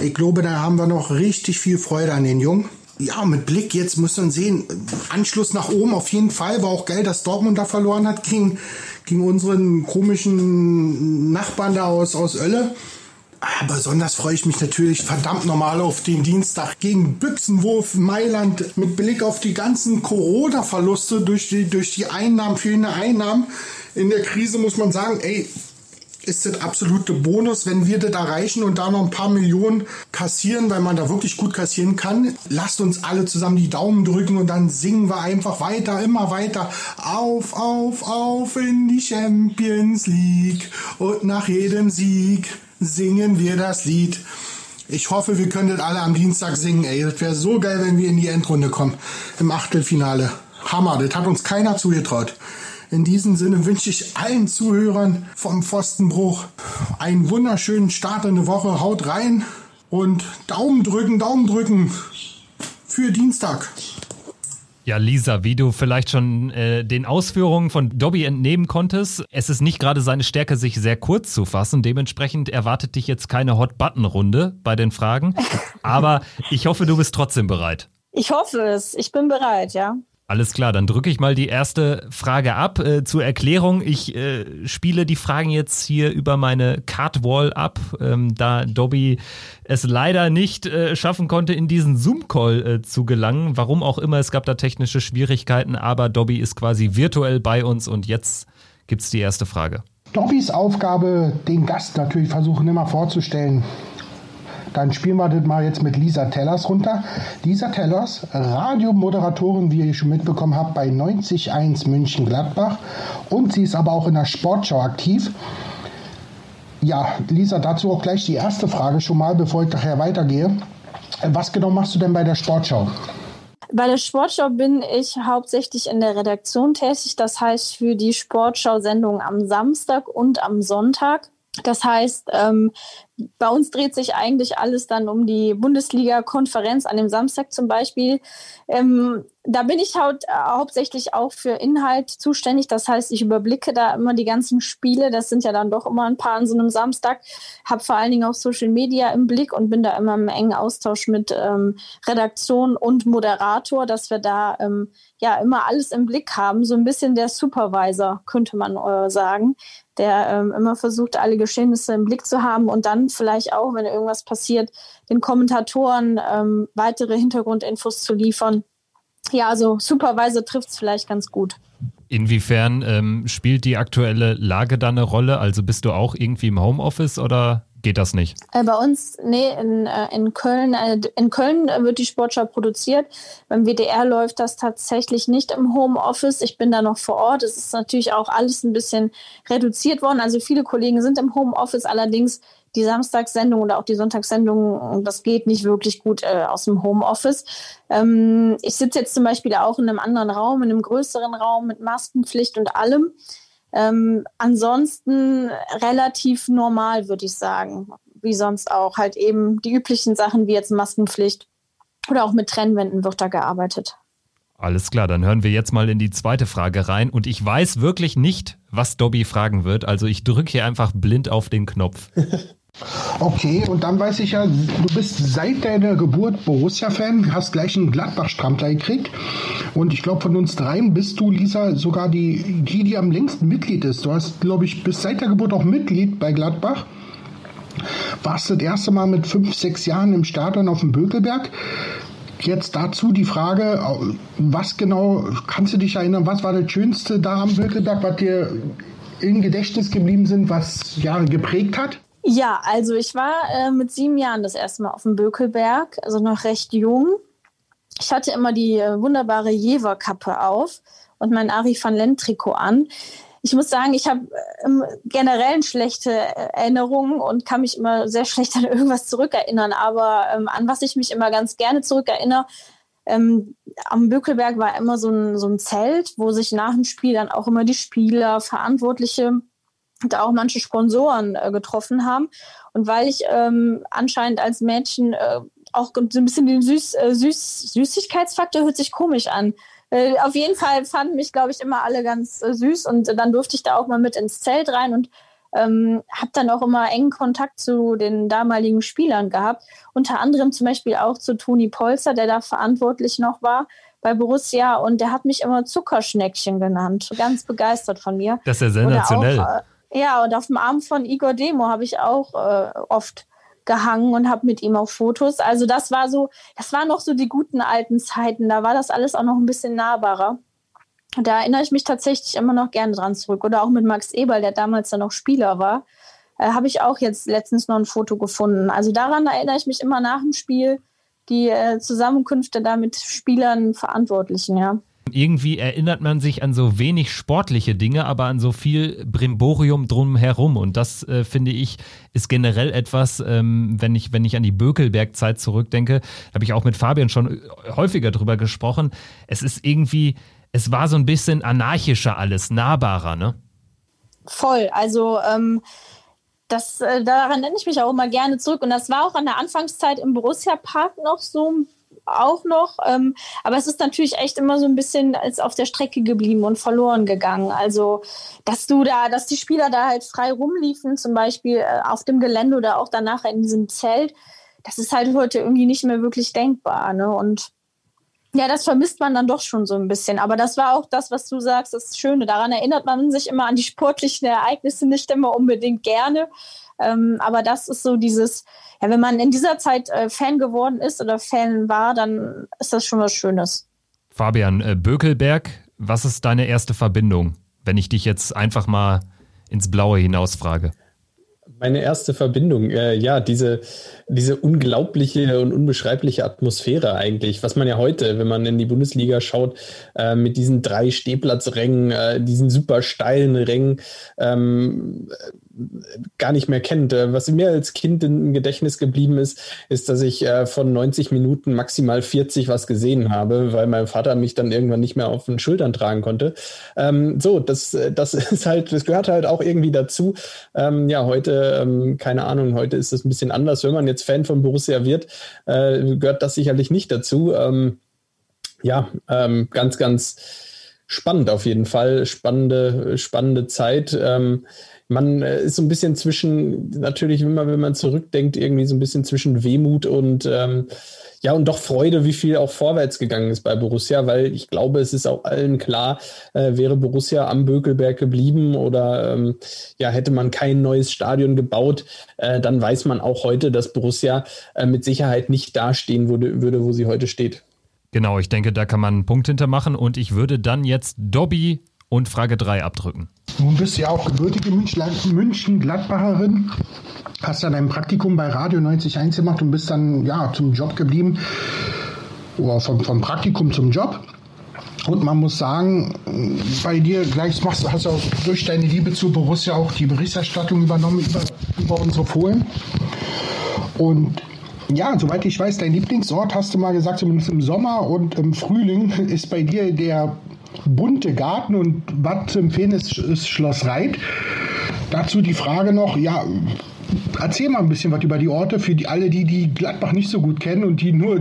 ich glaube, da haben wir noch richtig viel Freude an den Jungen. Ja, mit Blick jetzt muss man sehen, Anschluss nach oben auf jeden Fall. War auch geil, dass Dortmund da verloren hat gegen, gegen unseren komischen Nachbarn da aus, aus Oelle. Aber besonders freue ich mich natürlich verdammt normal auf den Dienstag gegen Büchsenwurf Mailand mit Blick auf die ganzen Corona-Verluste durch die, durch die Einnahmen, fehlende Einnahmen. In der Krise muss man sagen, ey, ist das absolute Bonus, wenn wir das erreichen und da noch ein paar Millionen kassieren, weil man da wirklich gut kassieren kann. Lasst uns alle zusammen die Daumen drücken und dann singen wir einfach weiter, immer weiter. Auf, auf, auf in die Champions League und nach jedem Sieg singen wir das Lied. Ich hoffe, wir können das alle am Dienstag singen, ey. Das wäre so geil, wenn wir in die Endrunde kommen. Im Achtelfinale. Hammer, das hat uns keiner zugetraut. In diesem Sinne wünsche ich allen Zuhörern vom Pfostenbruch einen wunderschönen Start in die Woche. Haut rein und Daumen drücken, Daumen drücken für Dienstag. Ja, Lisa, wie du vielleicht schon äh, den Ausführungen von Dobby entnehmen konntest, es ist nicht gerade seine Stärke, sich sehr kurz zu fassen. Dementsprechend erwartet dich jetzt keine Hot-Button-Runde bei den Fragen. <laughs> Aber ich hoffe, du bist trotzdem bereit. Ich hoffe es. Ich bin bereit, ja. Alles klar, dann drücke ich mal die erste Frage ab. Äh, zur Erklärung, ich äh, spiele die Fragen jetzt hier über meine Cardwall ab, ähm, da Dobby es leider nicht äh, schaffen konnte, in diesen Zoom-Call äh, zu gelangen. Warum auch immer, es gab da technische Schwierigkeiten, aber Dobby ist quasi virtuell bei uns und jetzt gibt's die erste Frage. Dobbys Aufgabe, den Gast natürlich versuchen immer vorzustellen. Dann spielen wir das mal jetzt mit Lisa Tellers runter. Lisa Tellers, Radiomoderatorin, wie ihr schon mitbekommen habt, bei 90.1 München Gladbach. Und sie ist aber auch in der Sportschau aktiv. Ja, Lisa, dazu auch gleich die erste Frage schon mal, bevor ich nachher weitergehe. Was genau machst du denn bei der Sportschau? Bei der Sportschau bin ich hauptsächlich in der Redaktion tätig, das heißt für die Sportschau-Sendung am Samstag und am Sonntag. Das heißt, ähm, bei uns dreht sich eigentlich alles dann um die Bundesliga-Konferenz an dem Samstag zum Beispiel. Ähm, da bin ich hau hauptsächlich auch für Inhalt zuständig. Das heißt, ich überblicke da immer die ganzen Spiele. Das sind ja dann doch immer ein paar an so einem Samstag. Habe vor allen Dingen auch Social Media im Blick und bin da immer im engen Austausch mit ähm, Redaktion und Moderator, dass wir da ähm, ja immer alles im Blick haben. So ein bisschen der Supervisor, könnte man äh, sagen, der ähm, immer versucht, alle Geschehnisse im Blick zu haben und dann vielleicht auch, wenn irgendwas passiert, den Kommentatoren ähm, weitere Hintergrundinfos zu liefern. Ja, also Supervisor trifft es vielleicht ganz gut. Inwiefern ähm, spielt die aktuelle Lage da eine Rolle? Also bist du auch irgendwie im Homeoffice oder geht das nicht? Äh, bei uns, nee, in, äh, in Köln, äh, in Köln wird die Sportschau produziert. Beim WDR läuft das tatsächlich nicht im Homeoffice. Ich bin da noch vor Ort. Es ist natürlich auch alles ein bisschen reduziert worden. Also viele Kollegen sind im Homeoffice, allerdings die Samstagssendung oder auch die Sonntagssendung, das geht nicht wirklich gut äh, aus dem Homeoffice. Ähm, ich sitze jetzt zum Beispiel auch in einem anderen Raum, in einem größeren Raum mit Maskenpflicht und allem. Ähm, ansonsten relativ normal, würde ich sagen, wie sonst auch. Halt eben die üblichen Sachen wie jetzt Maskenpflicht oder auch mit Trennwänden wird da gearbeitet. Alles klar, dann hören wir jetzt mal in die zweite Frage rein. Und ich weiß wirklich nicht, was Dobby fragen wird. Also ich drücke hier einfach blind auf den Knopf. <laughs> Okay, und dann weiß ich ja, du bist seit deiner Geburt Borussia-Fan, hast gleich einen Gladbach-Strampler gekriegt. Und ich glaube, von uns dreien bist du, Lisa, sogar die, die, die am längsten Mitglied ist. Du hast, glaube ich, bis seit der Geburt auch Mitglied bei Gladbach. Warst das erste Mal mit fünf, sechs Jahren im Stadion auf dem Bökelberg. Jetzt dazu die Frage, was genau, kannst du dich erinnern, was war das Schönste da am Bökelberg, was dir im Gedächtnis geblieben sind, was Jahre geprägt hat? Ja, also ich war äh, mit sieben Jahren das erste Mal auf dem Bökelberg, also noch recht jung. Ich hatte immer die äh, wunderbare Jever-Kappe auf und mein Ari van Lent Trikot an. Ich muss sagen, ich habe ähm, generell schlechte äh, Erinnerungen und kann mich immer sehr schlecht an irgendwas zurückerinnern. Aber ähm, an was ich mich immer ganz gerne zurückerinnere, ähm, am Bökelberg war immer so ein, so ein Zelt, wo sich nach dem Spiel dann auch immer die Spieler, Verantwortliche da auch manche Sponsoren äh, getroffen haben. Und weil ich ähm, anscheinend als Mädchen äh, auch so ein bisschen den Süß, äh, Süß, Süßigkeitsfaktor hört sich komisch an. Äh, auf jeden Fall fanden mich, glaube ich, immer alle ganz äh, süß und dann durfte ich da auch mal mit ins Zelt rein und ähm, habe dann auch immer engen Kontakt zu den damaligen Spielern gehabt. Unter anderem zum Beispiel auch zu Toni Polzer, der da verantwortlich noch war bei Borussia und der hat mich immer Zuckerschneckchen genannt. Ganz begeistert von mir. Das ist ja sensationell. Auch, äh, ja, und auf dem Arm von Igor Demo habe ich auch äh, oft gehangen und habe mit ihm auch Fotos. Also das war so, das waren noch so die guten alten Zeiten. Da war das alles auch noch ein bisschen nahbarer. Und da erinnere ich mich tatsächlich immer noch gerne dran zurück. Oder auch mit Max Eberl, der damals dann noch Spieler war, äh, habe ich auch jetzt letztens noch ein Foto gefunden. Also daran erinnere ich mich immer nach dem Spiel, die äh, Zusammenkünfte da mit Spielern, Verantwortlichen, ja. Irgendwie erinnert man sich an so wenig sportliche Dinge, aber an so viel Brimborium drumherum. Und das, äh, finde ich, ist generell etwas, ähm, wenn, ich, wenn ich an die Bökelberg-Zeit zurückdenke, habe ich auch mit Fabian schon häufiger drüber gesprochen. Es ist irgendwie, es war so ein bisschen anarchischer alles, nahbarer, ne? Voll. Also, ähm, das, äh, daran nenne ich mich auch immer gerne zurück. Und das war auch an der Anfangszeit im Borussia Park noch so ein auch noch. Ähm, aber es ist natürlich echt immer so ein bisschen als auf der Strecke geblieben und verloren gegangen. Also, dass du da, dass die Spieler da halt frei rumliefen, zum Beispiel äh, auf dem Gelände oder auch danach in diesem Zelt, das ist halt heute irgendwie nicht mehr wirklich denkbar. Ne? Und ja, das vermisst man dann doch schon so ein bisschen. Aber das war auch das, was du sagst, das Schöne. Daran erinnert man sich immer an die sportlichen Ereignisse nicht immer unbedingt gerne. Ähm, aber das ist so dieses, ja, wenn man in dieser Zeit äh, Fan geworden ist oder Fan war, dann ist das schon was Schönes. Fabian, äh, Bökelberg, was ist deine erste Verbindung, wenn ich dich jetzt einfach mal ins Blaue hinausfrage? Meine erste Verbindung, äh, ja, diese, diese unglaubliche und unbeschreibliche Atmosphäre eigentlich, was man ja heute, wenn man in die Bundesliga schaut, äh, mit diesen drei Stehplatzrängen, äh, diesen super steilen Rängen, ähm, gar nicht mehr kennt. Äh, was mir als Kind im Gedächtnis geblieben ist, ist, dass ich äh, von 90 Minuten maximal 40 was gesehen habe, weil mein Vater mich dann irgendwann nicht mehr auf den Schultern tragen konnte. Ähm, so, das, äh, das <laughs> ist halt, das gehört halt auch irgendwie dazu. Ähm, ja, heute, ähm, keine Ahnung, heute ist es ein bisschen anders. Wenn man jetzt Fan von Borussia wird, äh, gehört das sicherlich nicht dazu. Ähm, ja, ähm, ganz, ganz spannend auf jeden Fall. Spannende, spannende Zeit. Man äh, ist so ein bisschen zwischen, natürlich immer, wenn man zurückdenkt, irgendwie so ein bisschen zwischen Wehmut und ähm, ja, und doch Freude, wie viel auch vorwärts gegangen ist bei Borussia, weil ich glaube, es ist auch allen klar, äh, wäre Borussia am Bökelberg geblieben oder ähm, ja, hätte man kein neues Stadion gebaut, äh, dann weiß man auch heute, dass Borussia äh, mit Sicherheit nicht dastehen würde, würde, wo sie heute steht. Genau, ich denke, da kann man einen Punkt hintermachen und ich würde dann jetzt Dobby und Frage 3 abdrücken. Nun bist du ja auch gebürtige München-Gladbacherin, hast dann ein Praktikum bei Radio 91 gemacht und bist dann ja zum Job geblieben, oder vom, vom Praktikum zum Job. Und man muss sagen, bei dir gleich machst, hast du auch durch deine Liebe zu Borussia auch die Berichterstattung übernommen über, über unsere Fohlen. Und ja, soweit ich weiß, dein Lieblingsort, hast du mal gesagt, zumindest im Sommer und im Frühling, ist bei dir der bunte Garten und was zu empfehlen ist, ist Schloss Reit. Dazu die Frage noch, ja, erzähl mal ein bisschen was über die Orte für die alle, die die Gladbach nicht so gut kennen und die nur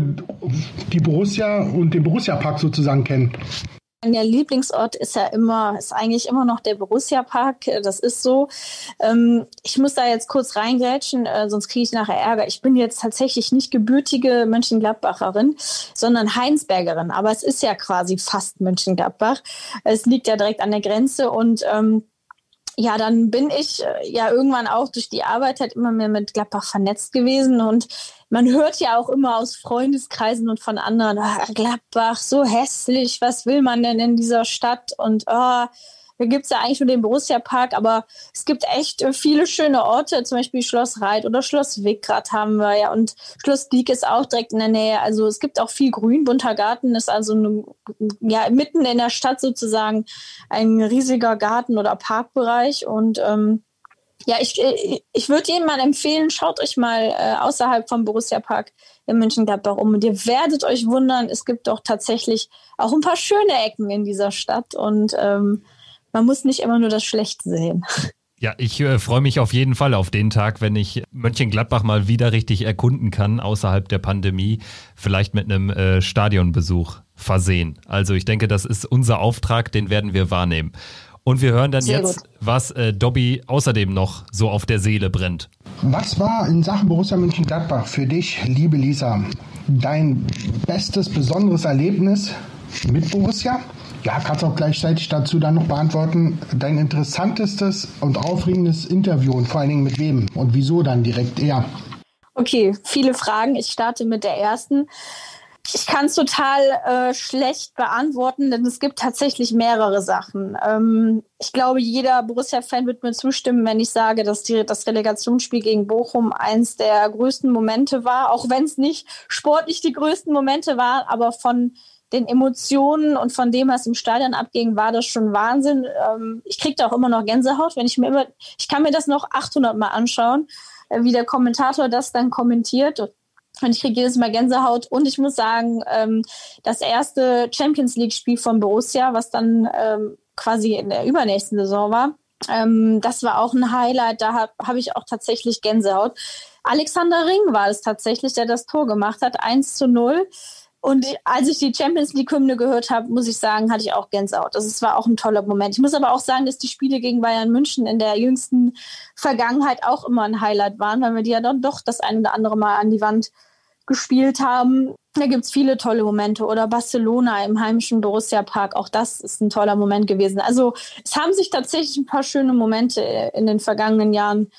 die Borussia und den Borussia-Park sozusagen kennen. Mein Lieblingsort ist ja immer, ist eigentlich immer noch der Borussia Park. Das ist so. Ähm, ich muss da jetzt kurz reingrätschen, äh, sonst kriege ich nachher Ärger. Ich bin jetzt tatsächlich nicht gebürtige Mönchengladbacherin, sondern Heinsbergerin. Aber es ist ja quasi fast Mönchengladbach. Es liegt ja direkt an der Grenze und ähm, ja, dann bin ich äh, ja irgendwann auch durch die Arbeit halt immer mehr mit Gladbach vernetzt gewesen und man hört ja auch immer aus Freundeskreisen und von anderen, ah, Gladbach, so hässlich, was will man denn in dieser Stadt? Und oh, da gibt es ja eigentlich nur den Borussia-Park, aber es gibt echt äh, viele schöne Orte, zum Beispiel Schloss Reit oder Schloss Wickrad haben wir ja und Schloss Dieck ist auch direkt in der Nähe. Also es gibt auch viel Grün. Bunter Garten ist also eine, ja mitten in der Stadt sozusagen ein riesiger Garten- oder Parkbereich und ähm, ja, ich, äh, ich würde Ihnen mal empfehlen, schaut euch mal äh, außerhalb vom Borussia Park in München-Gladbach um. Und ihr werdet euch wundern, es gibt doch tatsächlich auch ein paar schöne Ecken in dieser Stadt. Und ähm, man muss nicht immer nur das Schlechte sehen. Ja, ich äh, freue mich auf jeden Fall auf den Tag, wenn ich Mönchengladbach mal wieder richtig erkunden kann, außerhalb der Pandemie, vielleicht mit einem äh, Stadionbesuch versehen. Also ich denke, das ist unser Auftrag, den werden wir wahrnehmen. Und wir hören dann Sehr jetzt, gut. was äh, Dobby außerdem noch so auf der Seele brennt. Was war in Sachen Borussia Mönchengladbach für dich, liebe Lisa, dein bestes, besonderes Erlebnis mit Borussia? Ja, kannst auch gleichzeitig dazu dann noch beantworten, dein interessantestes und aufregendes Interview und vor allen Dingen mit wem und wieso dann direkt er? Okay, viele Fragen. Ich starte mit der ersten. Ich kann es total äh, schlecht beantworten, denn es gibt tatsächlich mehrere Sachen. Ähm, ich glaube, jeder Borussia-Fan wird mir zustimmen, wenn ich sage, dass die, das Relegationsspiel gegen Bochum eins der größten Momente war, auch wenn es nicht sportlich die größten Momente war, aber von den Emotionen und von dem, was im Stadion abging, war das schon Wahnsinn. Ähm, ich kriege da auch immer noch Gänsehaut, wenn ich mir immer, ich kann mir das noch 800 Mal anschauen, äh, wie der Kommentator das dann kommentiert. Und ich kriege jedes Mal Gänsehaut. Und ich muss sagen, ähm, das erste Champions League-Spiel von Borussia, was dann ähm, quasi in der übernächsten Saison war, ähm, das war auch ein Highlight. Da habe hab ich auch tatsächlich Gänsehaut. Alexander Ring war es tatsächlich, der das Tor gemacht hat, 1 zu 0. Und als ich die Champions League-Hymne gehört habe, muss ich sagen, hatte ich auch Gänsehaut. Also es war auch ein toller Moment. Ich muss aber auch sagen, dass die Spiele gegen Bayern München in der jüngsten Vergangenheit auch immer ein Highlight waren, weil wir die ja dann doch das ein oder andere Mal an die Wand gespielt haben. Da gibt es viele tolle Momente. Oder Barcelona im heimischen Borussia Park, auch das ist ein toller Moment gewesen. Also es haben sich tatsächlich ein paar schöne Momente in den vergangenen Jahren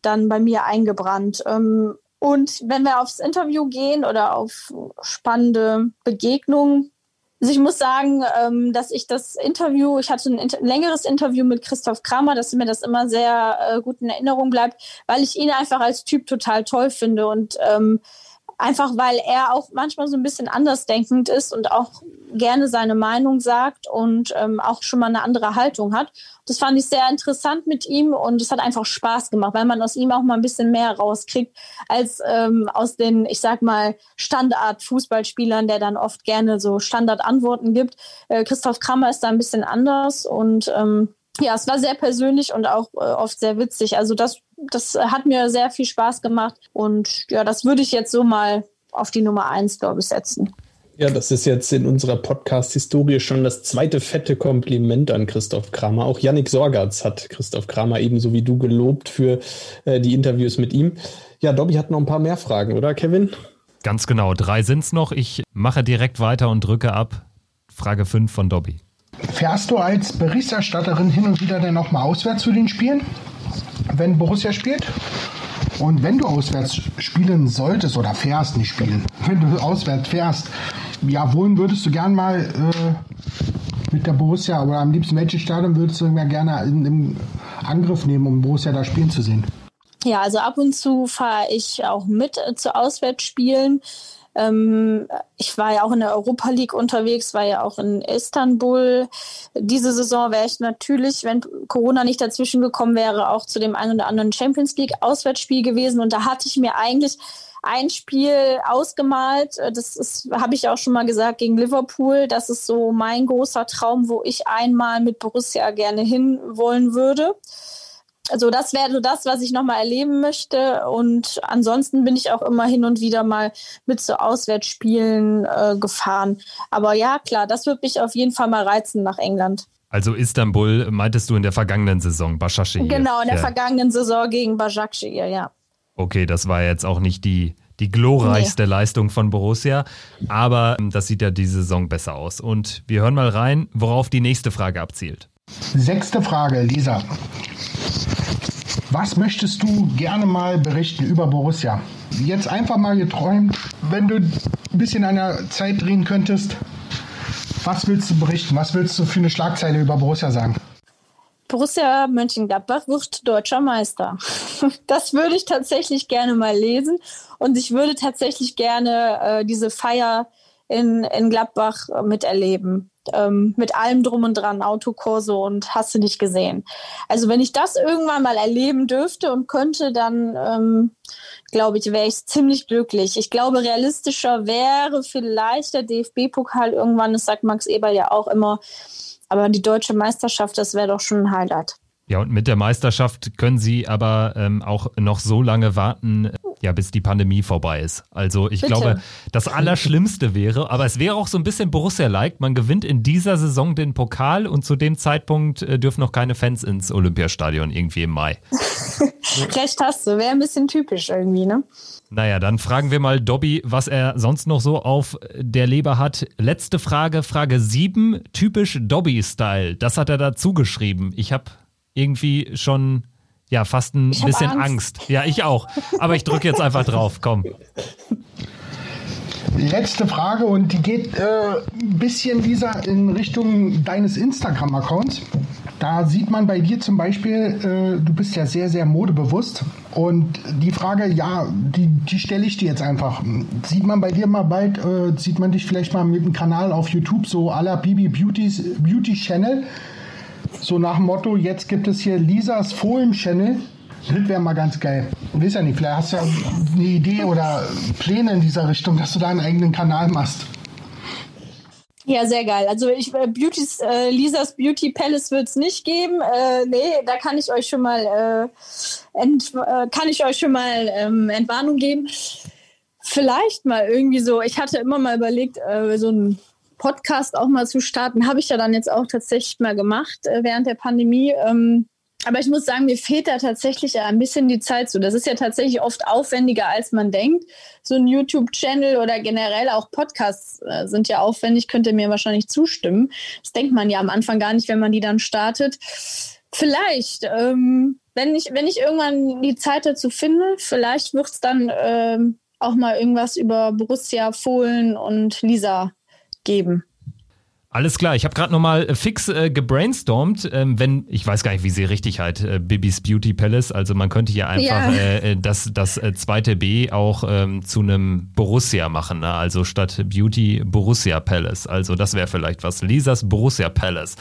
dann bei mir eingebrannt. Ähm, und wenn wir aufs Interview gehen oder auf spannende Begegnungen, also ich muss sagen, ähm, dass ich das Interview, ich hatte ein, längeres Interview mit Christoph Kramer, dass mir das immer sehr äh, gut in Erinnerung bleibt, weil ich ihn einfach als Typ total toll finde. Und ähm, Einfach weil er auch manchmal so ein bisschen andersdenkend ist und auch gerne seine Meinung sagt und ähm, auch schon mal eine andere Haltung hat. Das fand ich sehr interessant mit ihm und es hat einfach Spaß gemacht, weil man aus ihm auch mal ein bisschen mehr rauskriegt als ähm, aus den, ich sag mal, Standard-Fußballspielern, der dann oft gerne so Standardantworten gibt. Äh, Christoph Krammer ist da ein bisschen anders und ähm, ja, es war sehr persönlich und auch äh, oft sehr witzig. Also das, das hat mir sehr viel Spaß gemacht und ja, das würde ich jetzt so mal auf die Nummer eins, glaube ich, setzen. Ja, das ist jetzt in unserer Podcast-Historie schon das zweite fette Kompliment an Christoph Kramer. Auch Yannick Sorgatz hat Christoph Kramer ebenso wie du gelobt für äh, die Interviews mit ihm. Ja, Dobby hat noch ein paar mehr Fragen, oder Kevin? Ganz genau, drei sind es noch. Ich mache direkt weiter und drücke ab. Frage 5 von Dobby. Fährst du als Berichterstatterin hin und wieder denn auch mal auswärts zu den Spielen, wenn Borussia spielt? Und wenn du auswärts spielen solltest oder fährst, nicht spielen, <laughs> wenn du auswärts fährst, ja, wohin würdest du gern mal äh, mit der Borussia oder am liebsten welches Stadion würdest du gerne in, im Angriff nehmen, um Borussia da spielen zu sehen? Ja, also ab und zu fahre ich auch mit äh, zu Auswärtsspielen. Ähm, ich war ja auch in der Europa League unterwegs, war ja auch in Istanbul. Diese Saison wäre ich natürlich, wenn Corona nicht dazwischen gekommen wäre, auch zu dem einen oder anderen Champions League Auswärtsspiel gewesen. Und da hatte ich mir eigentlich ein Spiel ausgemalt. Das habe ich auch schon mal gesagt, gegen Liverpool. Das ist so mein großer Traum, wo ich einmal mit Borussia gerne hinwollen würde also das wäre so das, was ich nochmal erleben möchte. Und ansonsten bin ich auch immer hin und wieder mal mit so Auswärtsspielen äh, gefahren. Aber ja, klar, das würde mich auf jeden Fall mal reizen nach England. Also Istanbul meintest du in der vergangenen Saison, Başakşehir. Genau, in der ja. vergangenen Saison gegen Başakşehir, ja. Okay, das war jetzt auch nicht die, die glorreichste nee. Leistung von Borussia, aber ähm, das sieht ja diese Saison besser aus. Und wir hören mal rein, worauf die nächste Frage abzielt. Sechste Frage, Lisa. Was möchtest du gerne mal berichten über Borussia? Jetzt einfach mal geträumt, wenn du ein bisschen an der Zeit drehen könntest. Was willst du berichten? Was willst du für eine Schlagzeile über Borussia sagen? Borussia Mönchengladbach wird deutscher Meister. <laughs> Das würde ich tatsächlich gerne mal lesen und ich würde tatsächlich gerne äh, diese Feier in, in Gladbach miterleben ähm, mit allem drum und dran, Autokurse und hast du nicht gesehen. Also wenn ich das irgendwann mal erleben dürfte und könnte, dann ähm, glaube ich, wäre ich ziemlich glücklich. Ich glaube, realistischer wäre vielleicht der DFB-Pokal irgendwann, das sagt Max Eberl ja auch immer, aber die deutsche Meisterschaft, das wäre doch schon ein Highlight. Ja, und mit der Meisterschaft können Sie aber ähm, auch noch so lange warten, ja, bis die Pandemie vorbei ist. Also ich Bitte. glaube, das Allerschlimmste wäre, aber es wäre auch so ein bisschen Borussia-like, man gewinnt in dieser Saison den Pokal und zu dem Zeitpunkt äh, dürfen noch keine Fans ins Olympiastadion irgendwie im Mai. <laughs> Recht hast du, wäre ein bisschen typisch irgendwie, ne? Naja, dann fragen wir mal Dobby, was er sonst noch so auf der Leber hat. Letzte Frage, Frage 7, typisch Dobby-Style. Das hat er dazu geschrieben. Ich habe irgendwie schon ja fast ein ich bisschen Angst. Angst. Ja, ich auch. Aber ich drücke jetzt einfach drauf. Komm. Letzte Frage und die geht äh, ein bisschen, Lisa, in Richtung deines Instagram-Accounts. Da sieht man bei dir zum Beispiel, äh, du bist ja sehr, sehr modebewusst. Und die Frage, ja, die, die stelle ich dir jetzt einfach. Sieht man bei dir mal bald, äh, sieht man dich vielleicht mal mit einem Kanal auf YouTube, so à la Bibi Beauty's, Beauty Channel? So nach dem Motto, jetzt gibt es hier Lisas Fohlen-Channel. Das wäre mal ganz geil. Weißt ja nicht, vielleicht hast du ja eine Idee oder Pläne in dieser Richtung, dass du da einen eigenen Kanal machst. Ja, sehr geil. Also ich äh, Beautys, äh, Lisas Beauty Palace wird es nicht geben. Äh, nee, da kann ich euch schon mal äh, ent, äh, kann ich euch schon mal ähm, Entwarnung geben. Vielleicht mal irgendwie so. Ich hatte immer mal überlegt, äh, so ein Podcast auch mal zu starten. Habe ich ja dann jetzt auch tatsächlich mal gemacht äh, während der Pandemie. Ähm, aber ich muss sagen, mir fehlt da tatsächlich ein bisschen die Zeit zu. Das ist ja tatsächlich oft aufwendiger, als man denkt. So ein YouTube-Channel oder generell auch Podcasts äh, sind ja aufwendig, könnt ihr mir wahrscheinlich zustimmen. Das denkt man ja am Anfang gar nicht, wenn man die dann startet. Vielleicht, ähm, wenn, ich, wenn ich irgendwann die Zeit dazu finde, vielleicht wird es dann ähm, auch mal irgendwas über Borussia, Fohlen und Lisa geben. Alles klar, ich habe gerade nochmal äh, fix äh, gebrainstormt, ähm, wenn, ich weiß gar nicht, wie sie richtig heißt, äh, Bibis Beauty Palace, also man könnte hier einfach ja. Äh, äh, das, das äh, zweite B auch ähm, zu einem Borussia machen, ne? also statt Beauty Borussia Palace, also das wäre vielleicht was, Lisas Borussia Palace.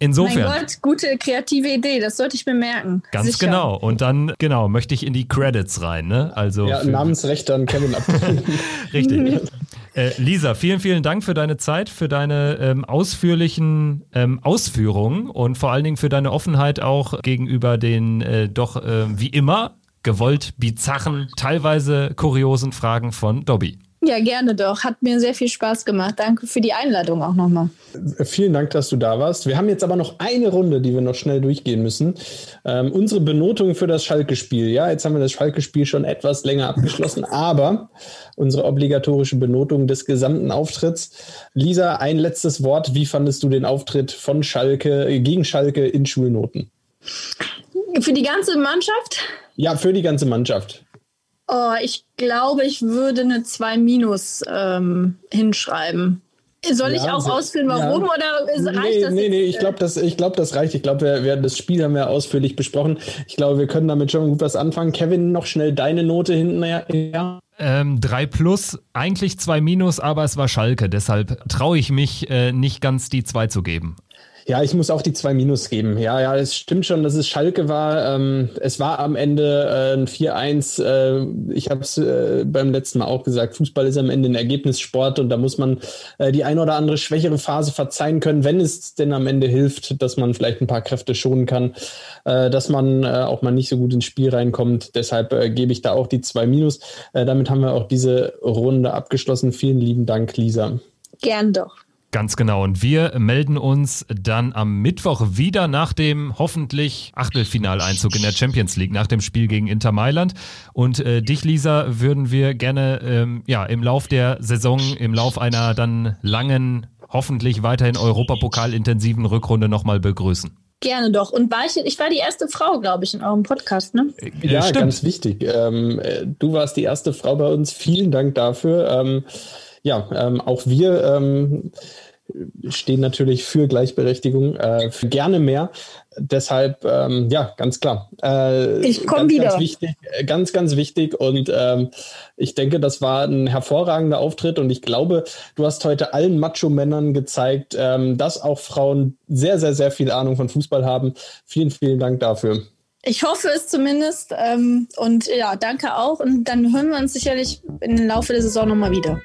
Insofern. Mein Gott, gute kreative Idee, das sollte ich mir merken. Ganz Sicher. genau und dann, genau, möchte ich in die Credits rein, ne? also. Ja, Namensrecht an Kevin <laughs> ab. richtig. <laughs> Äh, Lisa, vielen, vielen Dank für deine Zeit, für deine ähm, ausführlichen ähm, Ausführungen und vor allen Dingen für deine Offenheit auch gegenüber den äh, doch äh, wie immer gewollt bizarren, teilweise kuriosen Fragen von Dobby. Ja, gerne doch. Hat mir sehr viel Spaß gemacht. Danke für die Einladung auch nochmal. Vielen Dank, dass du da warst. Wir haben jetzt aber noch eine Runde, die wir noch schnell durchgehen müssen. Ähm, unsere Benotung für das Schalke-Spiel. Ja, jetzt haben wir das Schalke-Spiel schon etwas länger abgeschlossen, <laughs> aber unsere obligatorische Benotung des gesamten Auftritts. Lisa, ein letztes Wort. Wie fandest du den Auftritt von Schalke gegen Schalke in Schulnoten? Für die ganze Mannschaft? Ja, für die ganze Mannschaft. Oh, ich glaube, ich würde eine 2 minus ähm, hinschreiben. Soll ich auch ausführen, warum ja. oder reicht nee, das? Nee, nee, ich glaube, das, glaub, das reicht. Ich glaube, wir, wir, das Spiel haben wir ausführlich besprochen. Ich glaube, wir können damit schon gut was anfangen. Kevin, noch schnell deine Note hinten her. Ähm, drei plus, eigentlich zwei minus, aber es war Schalke. Deshalb traue ich mich äh, nicht ganz die zwei zu geben. Ja, ich muss auch die zwei Minus geben. Ja, ja, es stimmt schon, dass es Schalke war. Ähm, es war am Ende äh, ein 4-1. Äh, ich habe es äh, beim letzten Mal auch gesagt, Fußball ist am Ende ein Ergebnissport und da muss man äh, die ein oder andere schwächere Phase verzeihen können, wenn es denn am Ende hilft, dass man vielleicht ein paar Kräfte schonen kann, äh, dass man äh, auch mal nicht so gut ins Spiel reinkommt. Deshalb gebe ich da auch die zwei Minus. damit haben wir auch diese Runde abgeschlossen. Vielen lieben Dank, Lisa. Gern doch. Ganz genau. Und wir melden uns dann am Mittwoch wieder nach dem hoffentlich Achtelfinaleinzug in der Champions League, nach dem Spiel gegen Inter Mailand. Und äh, dich, Lisa, würden wir gerne ähm, ja, im Lauf der Saison, im Lauf einer dann langen, hoffentlich weiterhin Europapokal-intensiven Rückrunde nochmal begrüßen. Gerne doch. Und war ich, ich war die erste Frau, glaube ich, in eurem Podcast, ne? Äh, ja, Stimmt. ganz wichtig. Ähm, äh, du warst die erste Frau bei uns. Vielen Dank dafür. Ähm, ja, ähm, auch wir ähm, stehen natürlich für Gleichberechtigung, äh, für gerne mehr. Deshalb, ähm, ja, ganz klar. Äh, ich komme wieder. Ganz wichtig, äh, ganz, ganz wichtig. Und ähm, ich denke, das war ein hervorragender Auftritt. Und ich glaube, du hast heute allen Macho-Männern gezeigt, ähm, dass auch Frauen sehr, sehr, sehr viel Ahnung von Fußball haben. Vielen, vielen Dank dafür. Ich hoffe es zumindest. Ähm, und ja, danke auch. Und dann hören wir uns sicherlich im Laufe der Saison nochmal wieder.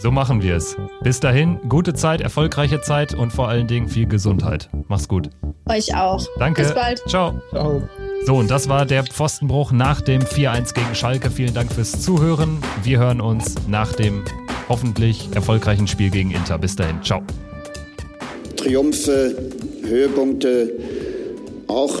So machen wir es. Bis dahin, gute Zeit, erfolgreiche Zeit und vor allen Dingen viel Gesundheit. Mach's gut. Euch auch. Danke. Bis bald. Ciao. Ciao. So, und das war der Pfostenbruch nach dem 4-1 gegen Schalke. Vielen Dank fürs Zuhören. Wir hören uns nach dem hoffentlich erfolgreichen Spiel gegen Inter. Bis dahin. Ciao. Triumphe, Höhepunkte, auch